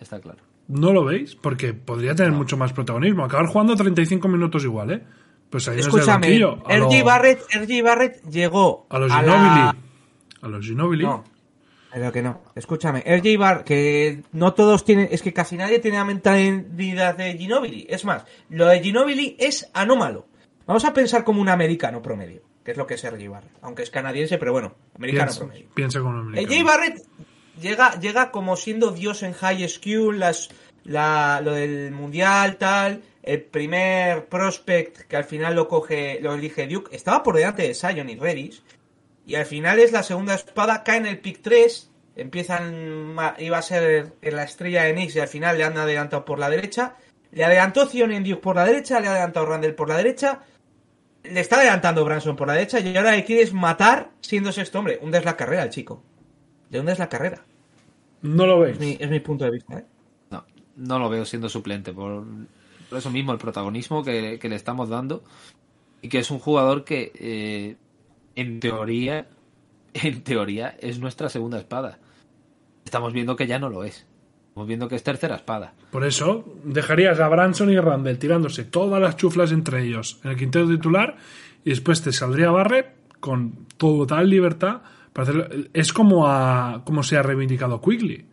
está claro. ¿No lo veis? Porque podría tener mucho más protagonismo. Acabar jugando 35 minutos igual, ¿eh? Pues ahí Escúchame, banquillo. A RG lo- Barrett, RG Barrett llegó A los a Ginobili. la- A los Ginobili. No, pero que no. Escúchame, RJ Bar, que no todos tienen, es que casi nadie tiene la mentalidad de Ginobili. Es más, lo de Ginobili es anómalo. Vamos a pensar como un americano promedio, que es lo que es RJ Barrett. Aunque es canadiense, pero bueno, americano piensa, promedio. piensa como un americano. RJ Barrett llega, llega como siendo Dios en High School, las, la, lo del mundial, tal. El primer prospect que al final lo coge, lo elige Duke, estaba por delante de Zion y Redis. Y al final es la segunda espada, cae en el pick 3. Empiezan, iba a ser la estrella de Knicks y al final le han adelantado por la derecha. Le adelantó Zion en Duke por la derecha, le ha adelantado Randall por la derecha. Le está adelantando Branson por la derecha y ahora le quieres matar siendo sexto hombre. Hundes la carrera el chico. Le hundes la carrera. No lo veis. Es mi, es mi punto de vista, ¿eh? No, no lo veo siendo suplente. Por, por eso mismo, el protagonismo que, le estamos dando. Y que es un jugador que, eh, en teoría, en teoría, es nuestra segunda espada. Estamos viendo que ya no lo es. Estamos viendo que es tercera espada. Por eso dejarías a Branson y Randall tirándose todas las chuflas entre ellos en el quinteto titular y después te saldría Barrett con total libertad para hacerlo. Es como, a, como se ha reivindicado Quigley.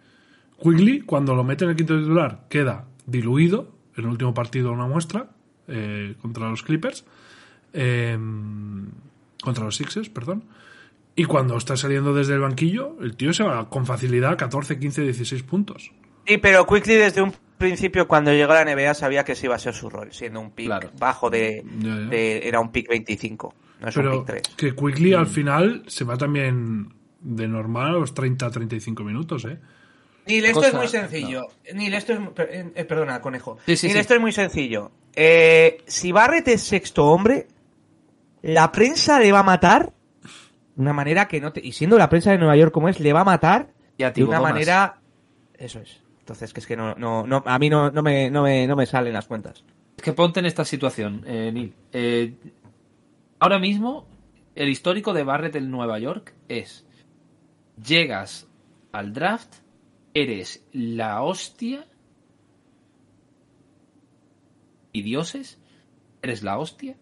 Quigley, cuando lo mete en el quinteto titular, queda diluido en el último partido una muestra eh, contra los Clippers. eh, contra los Sixers, perdón. Y cuando está saliendo desde el banquillo, el tío se va con facilidad a 14, 15, 16 puntos. Sí, pero Quickly desde un principio cuando llegó a la NBA sabía que ese iba a ser su rol, siendo un pick Claro. bajo de, Ya, ya. de- Era un pick 25, no es un pick 3. que Quickly al final se va también de normal a los 30-35 minutos, ¿eh? Neil, esto Cosa- es muy sencillo. Neil, esto es... per- eh, perdona, conejo. Sí, sí, Neil, sí. esto es muy sencillo. Eh, si Barrett es sexto hombre, la prensa le va a matar de una manera que no te... Y siendo la prensa de Nueva York como es, le va a matar Y a de una más. manera... Eso es. Entonces, que es que no, no, no, a mí no, no, me, no, me, no me salen las cuentas. Es que ponte en esta situación, eh, Neil. Eh, ahora mismo, el histórico de Barrett en Nueva York es: llegas al draft, eres la hostia y dioses, eres la hostia.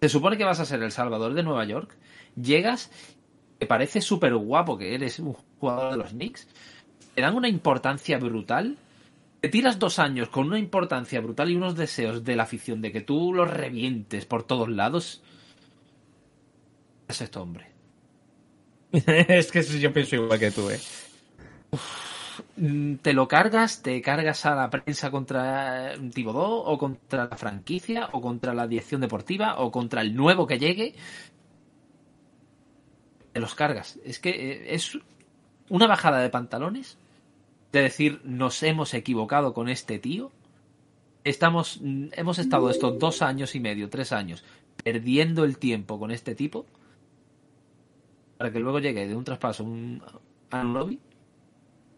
Se supone que vas a ser el salvador de Nueva York. Llegas, te parece súper guapo que eres un jugador de los Knicks. Te dan una importancia brutal te tiras dos años con una importancia brutal y unos deseos de la afición de que tú los revientes por todos lados. Es este hombre. es que yo pienso igual que tú, eh. Mm, Te lo cargas, te cargas a la prensa contra Tibodó o contra la franquicia o contra la dirección deportiva o contra el nuevo que llegue. Te los cargas. Es que eh, es una bajada de pantalones de decir nos hemos equivocado con este tío. Estamos, mm, hemos estado estos dos años y medio, tres años, perdiendo el tiempo con este tipo para que luego llegue de un traspaso un, a un lobby,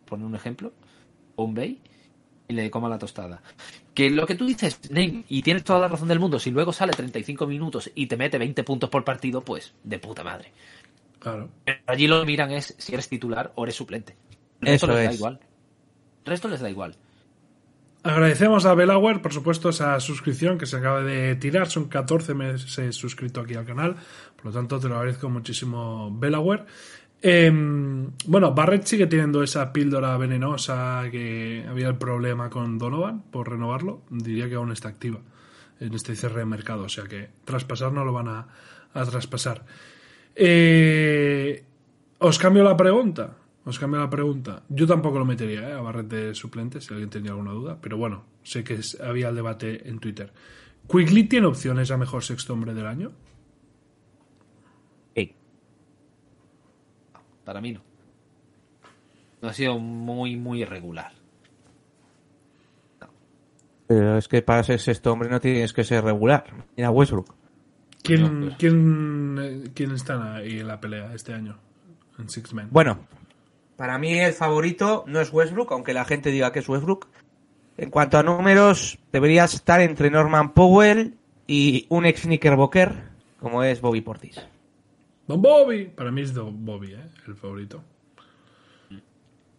poner un ejemplo, o un Bay, y le coma la tostada. Que lo que tú dices, Nate, y tienes toda la razón del mundo, si luego sale 35 minutos y te mete 20 puntos por partido, pues de puta madre. Claro. Pero allí lo que miran es si eres titular o eres suplente. El Eso resto les da igual. El resto les da igual. Agradecemos a Belaware, por supuesto, esa suscripción que se acaba de tirar. Son 14 meses suscrito aquí al canal. Por lo tanto, te lo agradezco muchísimo, Belaware. Eh, bueno, Barrett sigue teniendo esa píldora venenosa que había el problema con Donovan por renovarlo. Diría que aún está activa en este cierre de mercado. O sea que traspasar no lo van a, traspasar. Eh, os cambio la pregunta. Os cambio la pregunta. Yo tampoco lo metería ¿eh? a Barret de suplente, si alguien tenía alguna duda. Pero bueno, sé que había el debate en Twitter. ¿Quigley tiene opciones a mejor sexto hombre del año? Para mí no. No ha sido muy, muy irregular. Pero es que para ser sexto hombre no tienes que ser regular. Mira Westbrook. ¿Quién, No, quién, eh, quién están ahí en la pelea este año? En Six Men. Bueno, para mí el favorito no es Westbrook, aunque la gente diga que es Westbrook. En cuanto a números, debería estar entre Norman Powell y un ex Knickerbocker, como es Bobby Portis. Don Bobby. Para mí es Don Bobby, ¿eh? el favorito.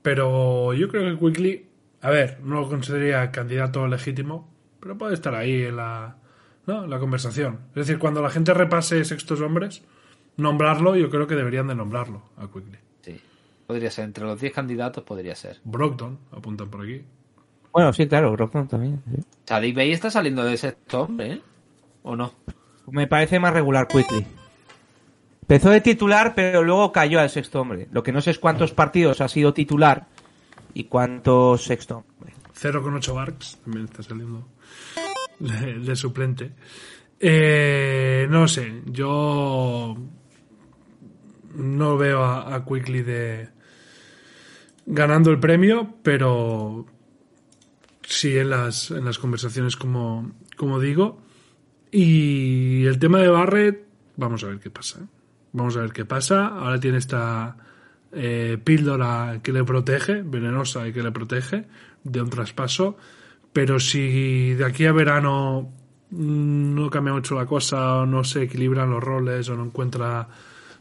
Pero yo creo que Quickly, a ver, no lo consideraría candidato legítimo, pero puede estar ahí en la, ¿no? en la conversación. Es decir, cuando la gente repase sextos hombres, nombrarlo, yo creo que deberían de nombrarlo a Quickly. Sí. Podría ser, entre los 10 candidatos podría ser. Brogdon, apuntan por aquí. Bueno, sí, claro, Brogdon también. sí. Sadik Bey está saliendo de ese hombre, ¿eh? ¿O no? Me parece más regular Quickly. Empezó de titular, pero luego cayó al sexto hombre. Lo que no sé es cuántos partidos ha sido titular y cuántos sexto hombre. 0,8 Barks, también está saliendo de, suplente. Eh, no sé, yo no veo a, a Quickly de ganando el premio, pero sí en las, en las conversaciones como, como digo. Y el tema de Barrett, vamos a ver qué pasa. Vamos a ver qué pasa. Ahora tiene esta eh, píldora que le protege, venenosa y que le protege de un traspaso. Pero si de aquí a verano mm, no cambia mucho la cosa, o no se equilibran los roles, o no encuentra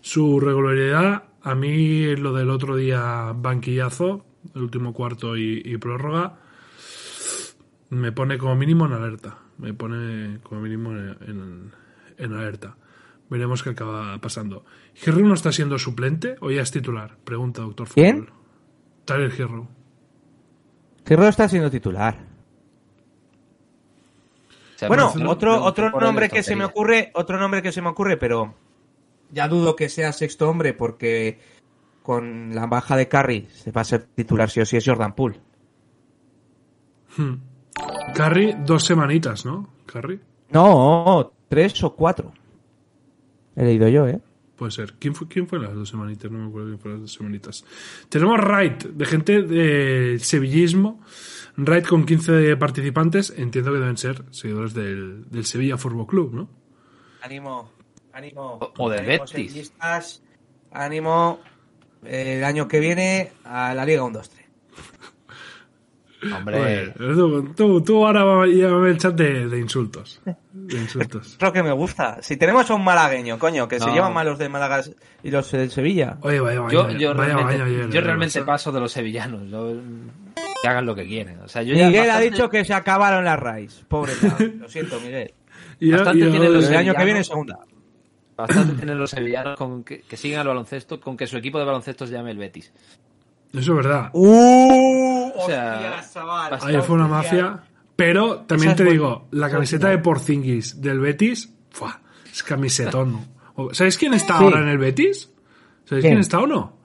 su regularidad, a mí lo del otro día banquillazo, el último cuarto y, prórroga, me pone como mínimo en alerta. Me pone como mínimo en- en alerta. Veremos qué acaba pasando. ¿Hero no está siendo suplente o ya es titular? Pregunta doctor ¿Quién? Fútbol. Tyler Hero. Está siendo titular. O sea, Bueno, otro, otro nombre que se me ocurre, otro nombre que se me ocurre, pero ya dudo que sea sexto hombre porque con la baja de Curry se va a ser titular sí o sí es Jordan Poole. Carry, dos semanitas, ¿no? Carry, No, tres o cuatro. He leído yo, ¿eh? puede ser. ¿Quién fue, ¿Quién fue las dos semanitas? No me acuerdo quién fue las dos semanitas. Tenemos Wright, de gente de sevillismo. Wright con 15 participantes. Entiendo que deben ser seguidores del, del Sevilla Fútbol Club, ¿no? Ánimo, ánimo. O- o del ánimo, Betis. sevillistas. Ánimo, eh, el año que viene a la Liga 1-2-3. Hombre, tú, tú, tú ahora llévame el chat de, de insultos. De insultos. Es lo que me gusta. Si tenemos a un malagueño, coño, que se llevan mal los de Málaga y los del Sevilla. Oye, vaya, vaya, yo, yo vaya realmente, yo eh, realmente Barça. paso de los sevillanos. yo- que hagan lo que quieren. O sea, yo ya Miguel ha dicho que se acabaron las raíces. Pobre. Lo siento, Miguel. Y yo- bastante yo- tienen los El año que sevillanos. viene segunda. Bastante tienen los sevillanos con que, que sigan al baloncesto, con que su equipo de baloncesto se llame el Betis. Eso es verdad. ¡Uh! ¡Uh! sea, chaval. Ahí fue una mafia. Pero también te digo, la camiseta de Porzingis del Betis, ¡fua! es camisetón. O- ¿Sabéis quién está Sí. ahora en el Betis? ¿Sabéis ¿Quién? quién está o no?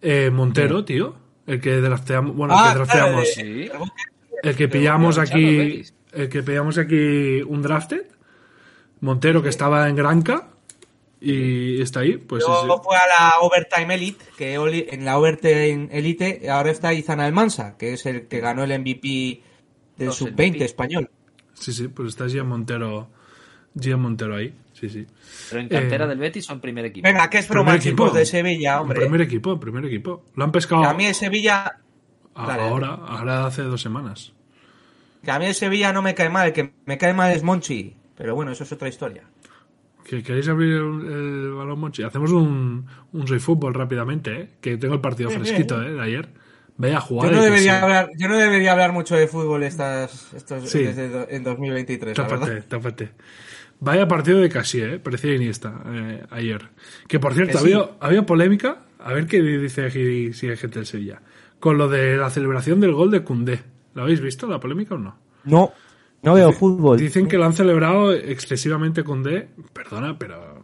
Eh, Montero, tío. El que drafteamos. Bueno, Ah, el que drafteamos. claro, Sí. El que pillamos aquí. El que pillamos aquí un drafted. Montero, que estaba en Granca. Y está ahí. Pues Luego ese- fue a la Overtime Elite, que en la Overtime Elite ahora está Izan Almansa, que es el que ganó el MVP del Los Sub-20 MVP. español. sí, sí, pues está Gian Montero. Gian Montero ahí. Sí, sí. Pero en cantera Eh, del Betis en primer equipo. Venga, que es broma, chicos, de Sevilla, hombre. primer equipo, primer equipo. Lo han pescado Que a mí el Sevilla, a- Dale, ahora, ahora hace dos semanas. que a mí el Sevilla no me cae mal, el que me cae mal es Monchi. Pero bueno, eso es otra historia. ¿Que ¿Queréis abrir el, el balón, Monchi? Hacemos un, un Soy Fútbol rápidamente, ¿eh? Que tengo el partido fresquito, ¿eh? De ayer. Vaya Yo jugada. no, debería sí. hablar, yo no debería hablar mucho de fútbol estas, estos, Sí. desde en 2023, la Tápate, tápate. Vaya partido de casi, ¿eh? Parecía Iniesta eh, ayer. Que por cierto, Que sí. había, había polémica. A ver qué dice aquí si hay gente del Sevilla. Con lo de la celebración del gol de Cundé. ¿Lo habéis visto, la polémica o no? No, no veo fútbol. Dicen que lo han celebrado excesivamente Cundé. Perdona, pero.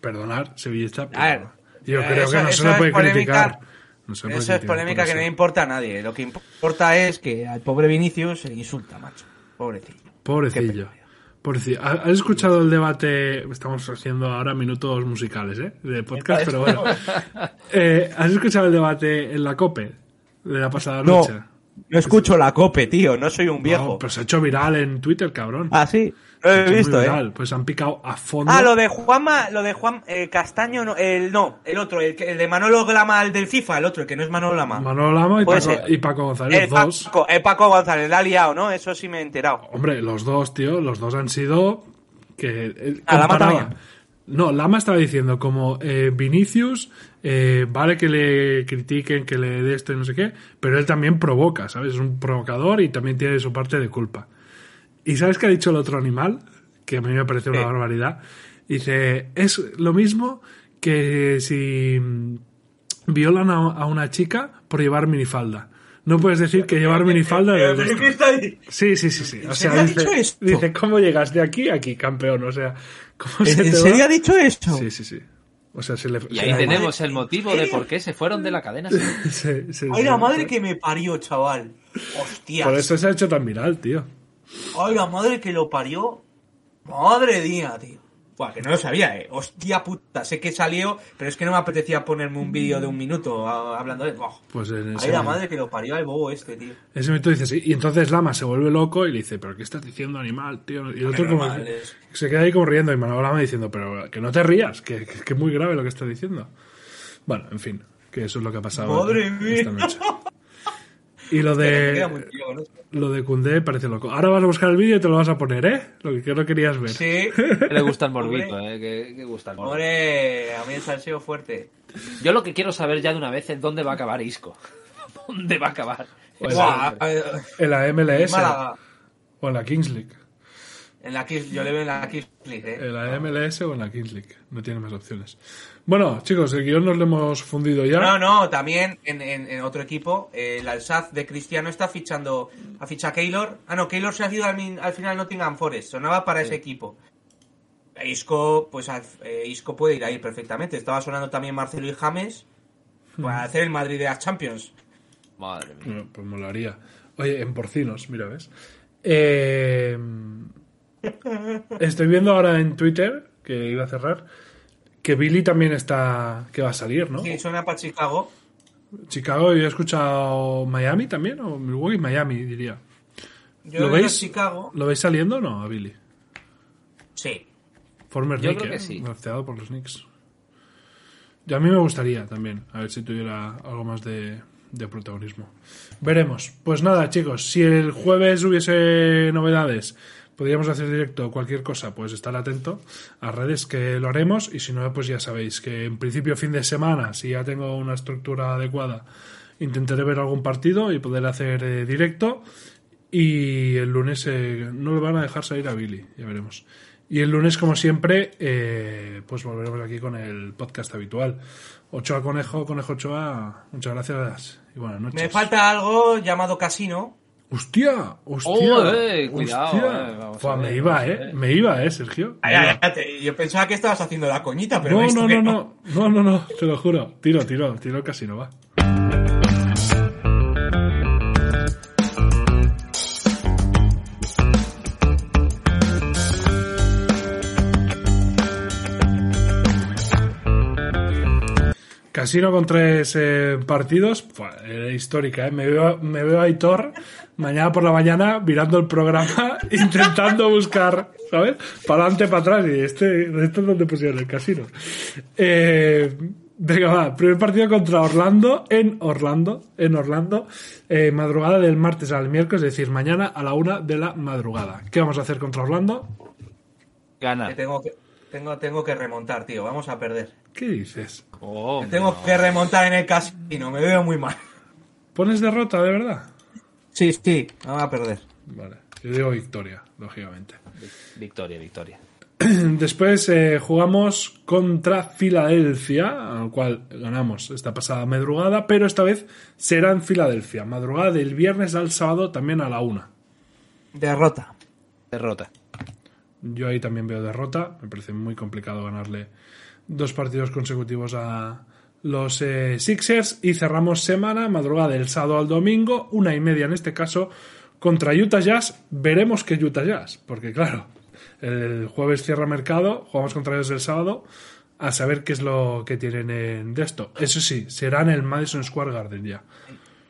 Perdonar, sevillista. pero A ver, yo eh, creo eso- que no se le es puede polémica. criticar. No se le puede Eso es polémica que no importa a nadie. Lo que importa es que al pobre Vinicius se le insulta, macho. Pobrecillo. Pobrecillo. Pobrecillo. ¿Has escuchado el debate? Estamos haciendo ahora minutos musicales, ¿eh? De podcast, pero bueno. Eh, ¿Has escuchado el debate en la COPE de la pasada No. noche? No escucho la cope, tío. No soy un viejo. No, pues se ha hecho viral en Twitter, cabrón. Ah, sí. Lo he visto, eh. Pues han picado a fondo. Ah, lo de Juanma, lo de Juan eh, Castaño, no, el no, el otro, el, de Manolo Lama, el del FIFA, el otro, el que no es Manolo Lama. Manolo Lama y Paco, ser. y Paco González, el, los dos. Paco, el Paco González, la ha liado, ¿no? Eso sí me he enterado. Hombre, los dos, tío, los dos han sido que eh, Ah, Lama. No, Lama estaba diciendo como eh, Vinicius, eh, vale que le critiquen, que le dé esto y no sé qué, pero él también provoca, ¿sabes? Es un provocador y también tiene su parte de culpa. ¿Y sabes qué ha dicho el otro animal? Que a mí me parece una ¿Qué? barbaridad. Dice, es lo mismo que si mm, violan a, a una chica por llevar minifalda. No puedes decir que llevar minifalda de? Sí, sí, sí, sí. O ¿En sea, dice, dicho esto? dice, ¿cómo llegas de aquí a aquí, campeón? O sea, ¿cómo se ¿En te serio va? ha dicho esto? Sí, sí, sí. O sea, se le... Y ahí tenemos el motivo de por qué se fueron de la cadena. Ay, la madre que me parió, chaval. Hostia. Por eso se ha hecho tan viral, tío. Ay, la madre que lo parió. Madre mía, tío. Buah, que no lo sabía, eh. Hostia puta. Sé que salió, pero es que no me apetecía ponerme un vídeo de un minuto a- hablando de. Buah. Pues en ese, Ay, la madre que lo parió al bobo este, tío. ese momento dice sí. Y entonces Lama se vuelve loco y le dice, ¿pero qué estás diciendo, animal, tío? Y el otro como... es. Se queda ahí como riendo y Manuel Lama diciendo, pero que no te rías, que, que, que es muy grave lo que estás diciendo. Bueno, en fin, que eso es lo que ha pasado Madre esta mía. noche. Y lo de... Lo de Cundé parece loco. Ahora vas a buscar el vídeo y te lo vas a poner, ¿eh? Lo que no querías ver. Sí. Que le gusta el morbito, eh. Que, que gusta el morbito. Hombre, a mí el salseo fuerte. Yo lo que quiero saber ya de una vez es dónde va a acabar Isco. ¿Dónde va a acabar? Pues, Buah, En la MLS o en la Kings League. En la Kiss, yo le veo en la Kiss League, eh. En la MLS o en la Kings League. No tiene más opciones. Bueno, chicos, el guion nos lo hemos fundido ya. No, no, también en, en- en otro equipo, eh, el Alsaz de Cristiano está fichando a ficha a Keylor. Ah, no, Keylor se ha ido al, final Nottingham Forest, sonaba para ese equipo. Isco, pues eh, Isco puede ir ahí perfectamente. Estaba sonando también Marcelo y James para hacer el Madrid de las Champions. Madre mía. Bueno, pues molaría. Oye, en porcinos, mira, ¿ves? Eh, estoy viendo ahora en Twitter, que iba a cerrar, que Billy también está, que va a salir, ¿no? Sí, suena para Chicago. Chicago, yo he escuchado Miami también, o Milwaukee, Miami, diría. Yo ¿Lo veis? Chicago. ¿Lo veis saliendo o no, a Billy? Sí. Former Yo Nick, creo que ¿eh? sí. Por los Knicks. Y a mí me gustaría también, a ver si tuviera algo más de, de protagonismo. Veremos. Pues nada, chicos, si el jueves hubiese novedades, podríamos hacer directo cualquier cosa, pues estar atento a redes que lo haremos y si no, pues ya sabéis que en principio fin de semana, si ya tengo una estructura adecuada, intentaré ver algún partido y poder hacer eh, directo y el lunes eh, no le van a dejar salir a Billy, ya veremos. Y el lunes, como siempre, eh, pues volveremos aquí con el podcast habitual. Ochoa Conejo, Conejo Ochoa, muchas gracias y buenas noches. Me falta algo llamado Casino. ¡Hostia! ¡Hostia! Oh, eh, cuidado, hostia. eh, vamos Fua, a ver, me iba, eh. Me iba, eh, Sergio. Ay, ay, ay, te- yo pensaba que estabas haciendo la coñita, pero No, no, no, no, no, no, no, te lo juro. Tiro, tiro, tiro el casino, va. Casino con tres eh, partidos, era histórica, ¿eh? Me veo, me veo a Aitor mañana por la mañana mirando el programa, intentando buscar, ¿sabes? Para adelante, para atrás, y este, esto es donde pusieron el casino. Eh, venga, va, primer partido contra Orlando, en Orlando, en Orlando, eh, madrugada del martes al miércoles, es decir, mañana a la una de la madrugada. ¿Qué vamos a hacer contra Orlando? Gana. Que tengo que, tengo, tengo que remontar, tío. Vamos a perder. ¿Qué dices? Oh, tengo que remontar en el casino. Me veo muy mal. ¿Pones derrota, de verdad? Sí, sí. Vamos a perder. Vale, yo digo victoria, lógicamente. Victoria, victoria. Después eh, jugamos contra Filadelfia, al cual ganamos esta pasada madrugada, pero esta vez será en Filadelfia, madrugada del viernes al sábado también a la una. Derrota. Derrota. Yo ahí también veo derrota, me parece muy complicado ganarle dos partidos consecutivos a los eh, Sixers y cerramos semana, madrugada del sábado al domingo, una y media en este caso, contra Utah Jazz. Veremos qué Utah Jazz, porque claro, el jueves cierra mercado, jugamos contra ellos el sábado, a saber qué es lo que tienen en de esto. Eso sí, será en el Madison Square Garden ya.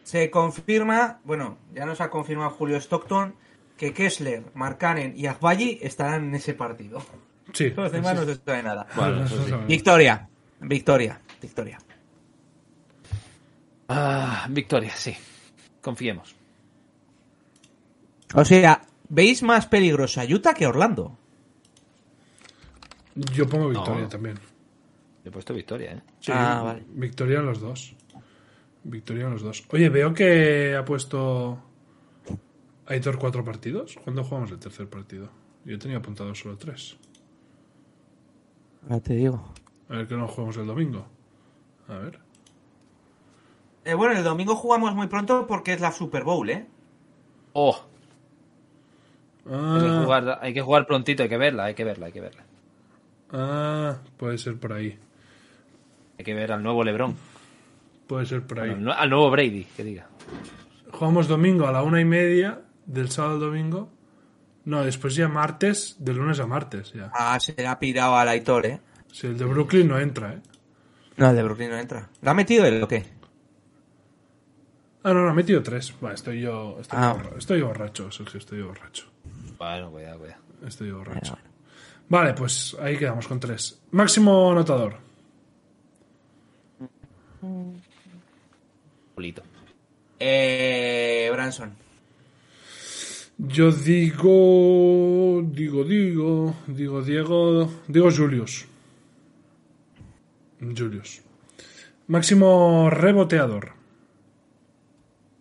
Se confirma, bueno, ya nos ha confirmado Julio Stockton, que Kessler, Markkanen y Agbayi estarán en ese partido. Sí. Los demás no se sabe nada. Bueno, Eso eso sí. sabemos. Victoria. Victoria. Victoria. Ah, victoria, sí. Confiemos. O sea, ¿veis más peligrosa Utah que Orlando? Yo pongo victoria No. también. Le he puesto victoria, ¿eh? Sí, Ah, vale. Victoria en los dos. Victoria en los dos. Oye, veo que ha puesto Aitor cuatro partidos. ¿Cuándo jugamos el tercer partido? Yo tenía apuntado solo tres. Ahora te digo. A ver que no jugamos el domingo. A ver. Eh, bueno, el domingo jugamos muy pronto porque es la Super Bowl, ¿eh? ¡Oh! Hay que, Ah, jugar, hay que jugar prontito, hay que verla, hay que verla, hay que verla. ah, puede ser por ahí. Hay que ver al nuevo Lebron. Puede ser por ahí. Al nuevo Brady, que diga. Jugamos domingo a la una y media, del sábado al domingo. No, después ya martes, de lunes a martes ya. Ah, se le ha pirado al Aitor, ¿eh? Si el de Brooklyn no entra, ¿eh? No, el de Brooklyn no entra. ¿Lo ha metido él o qué? Ah, no, no, ha metido tres. Va, estoy yo, estoy, Ah. borra- estoy borracho, Sergio, estoy borracho. Bueno, cuidado, cuidado. Estoy borracho. Bueno, Vale, pues ahí quedamos con tres. Máximo anotador. Pulito. Eh, Branson. Yo digo. Digo, digo. Digo, Diego. Digo, Julius. Julius. Máximo reboteador.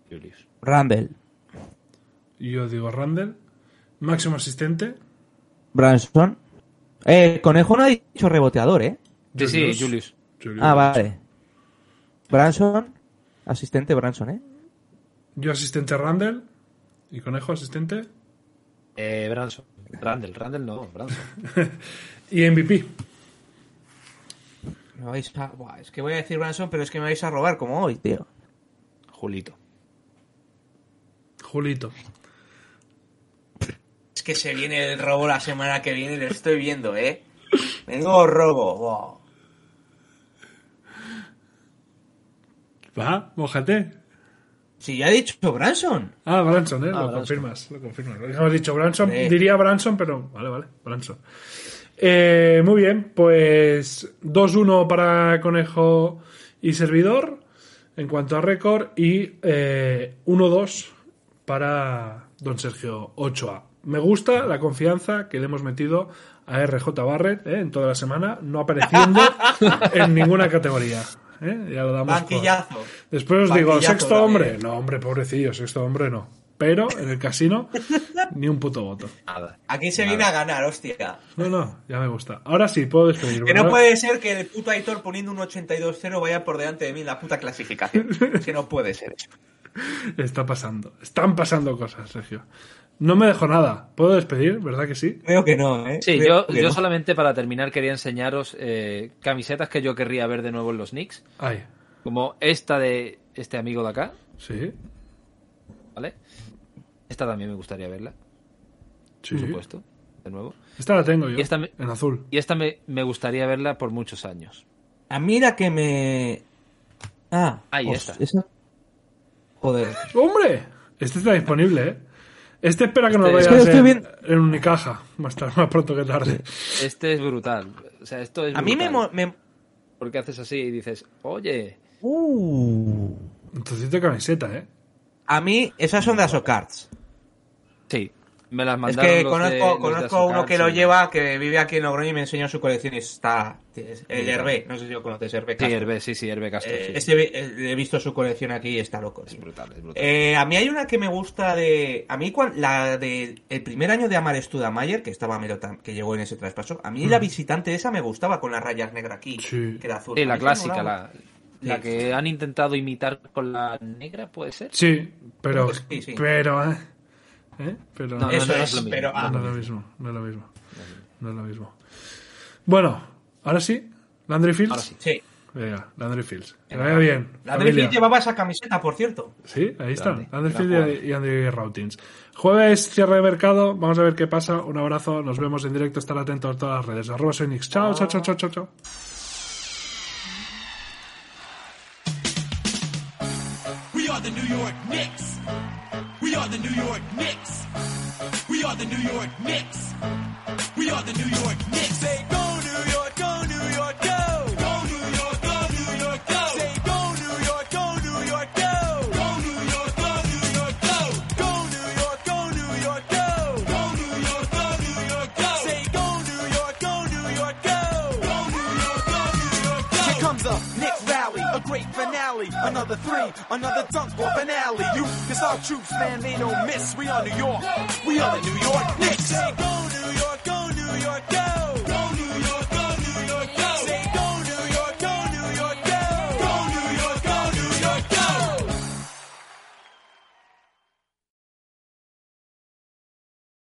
Julius. Randall. Yo digo Randall. Máximo asistente. Branson. Eh, Conejo no ha dicho reboteador, ¿eh? Sí, sí, Julius. Julius. Ah, vale. Branson. Asistente Branson, ¿eh? Yo asistente Randall. Y Conejo asistente. Eh, Branson. Randall, Randall no, Branson. Y MVP. Me vais a... Buah, es que voy a decir Branson, pero es que me vais a robar como hoy, tío. Julito. Julito. Es que se viene el robo la semana que viene, lo estoy viendo, ¿eh? Vengo robo. Buah. Va, mójate. Si ya he dicho Branson. Ah, Branson, ¿eh? Ah, lo Branson. confirmas. Lo confirmas. Lo hemos dicho Branson. Sí. Diría Branson, pero vale, vale. Branson. Eh, muy bien, pues 2-1 para Conejo y Servidor en cuanto a récord y eh, 1-2 para Don Sergio 8A. Me gusta la confianza que le hemos metido a RJ Barrett eh, en toda la semana, no apareciendo en ninguna categoría. Eh. Ya lo damos por-. Después os digo, sexto también. hombre. No, hombre, pobrecillo, sexto hombre no. Pero en el casino, ni un puto voto. Nada. Aquí se viene a ganar, hostia. No, no, ya me gusta. Ahora sí, puedo despedir. Que no ¿verdad? puede ser que el puto Aitor poniendo un 82-0 vaya por delante de mí en la puta clasificación. Es que no puede ser eso. Está pasando. Están pasando cosas, Sergio. No me dejo nada. ¿Puedo despedir? ¿Verdad que sí? Creo que no, ¿eh? Sí, Creo yo, que yo no. solamente para terminar quería enseñaros eh, camisetas que yo querría ver de nuevo en los Knicks. Ay, Como esta de este amigo de acá, sí. ¿vale? Esta también me gustaría verla, Sí. por supuesto, de nuevo. Esta la tengo yo. Y esta me- En azul. Y esta me, me gustaría verla por muchos años. A mira que me... Ah, Ahí os- está. esa- Joder. ¡Hombre! Este está disponible, ¿eh? Este espera que nos Este- vayas Es que lo estoy en, en Unicaja. Más, tarde, más pronto que tarde. Este es brutal. O sea, esto es A mí me... me- Porque haces así y dices, oye, Uh. Entonces de camiseta, ¿eh? A mí, esas son de Asocards. Sí, me las Es mandaron que los de- conozco, los de conozco a uno que lo sí. lleva, que vive aquí en Logroño y me enseñó su colección y está... es El Sí, Hervé, no sé si lo conoces, Hervé Sí, Castro. Hervé, sí, sí, Hervé Castro, Eh, sí. vi- eh, he visto su colección aquí y está loco. Es brutal, es brutal. Eh, a mí hay una que me gusta de. A mí, la del el primer año de Amar Studamayer, que estaba Melo tam- que llegó en ese traspaso, a mí la visitante esa me gustaba con las rayas negras aquí, Sí. que era azul. Sí, la clásica, la, la Sí. que han intentado imitar con la negra, ¿puede ser? Sí, pero. Sí, sí. Pero, ¿eh? ¿Eh? Pero. No, Eso no es, es lo mismo. pero. ah, No es lo mismo, no es lo mismo. No es lo mismo. Bueno, ahora sí, Landry Fields. Ahora sí. sí. Venga, Landry Fields. Que vaya bien. La familia. Drift llevaba esa camiseta, por cierto. Sí, ahí está. Landry Fields y Andy Rautins. Jueves, cierre de mercado. Vamos a ver qué pasa. Un abrazo. Nos vemos en directo. Estar atentos a todas las redes. Arroba soy Nix. Chao, chao, chao, chao, chao, chao. We are the New York Knicks. We are the New York Knicks. We are the New York Knicks. We are the New York Knicks. Say go another three, another dunk or finale. You, it's our troops, man, they don't miss. We are New York, we are the New York Knicks. Go New York, go New York, go!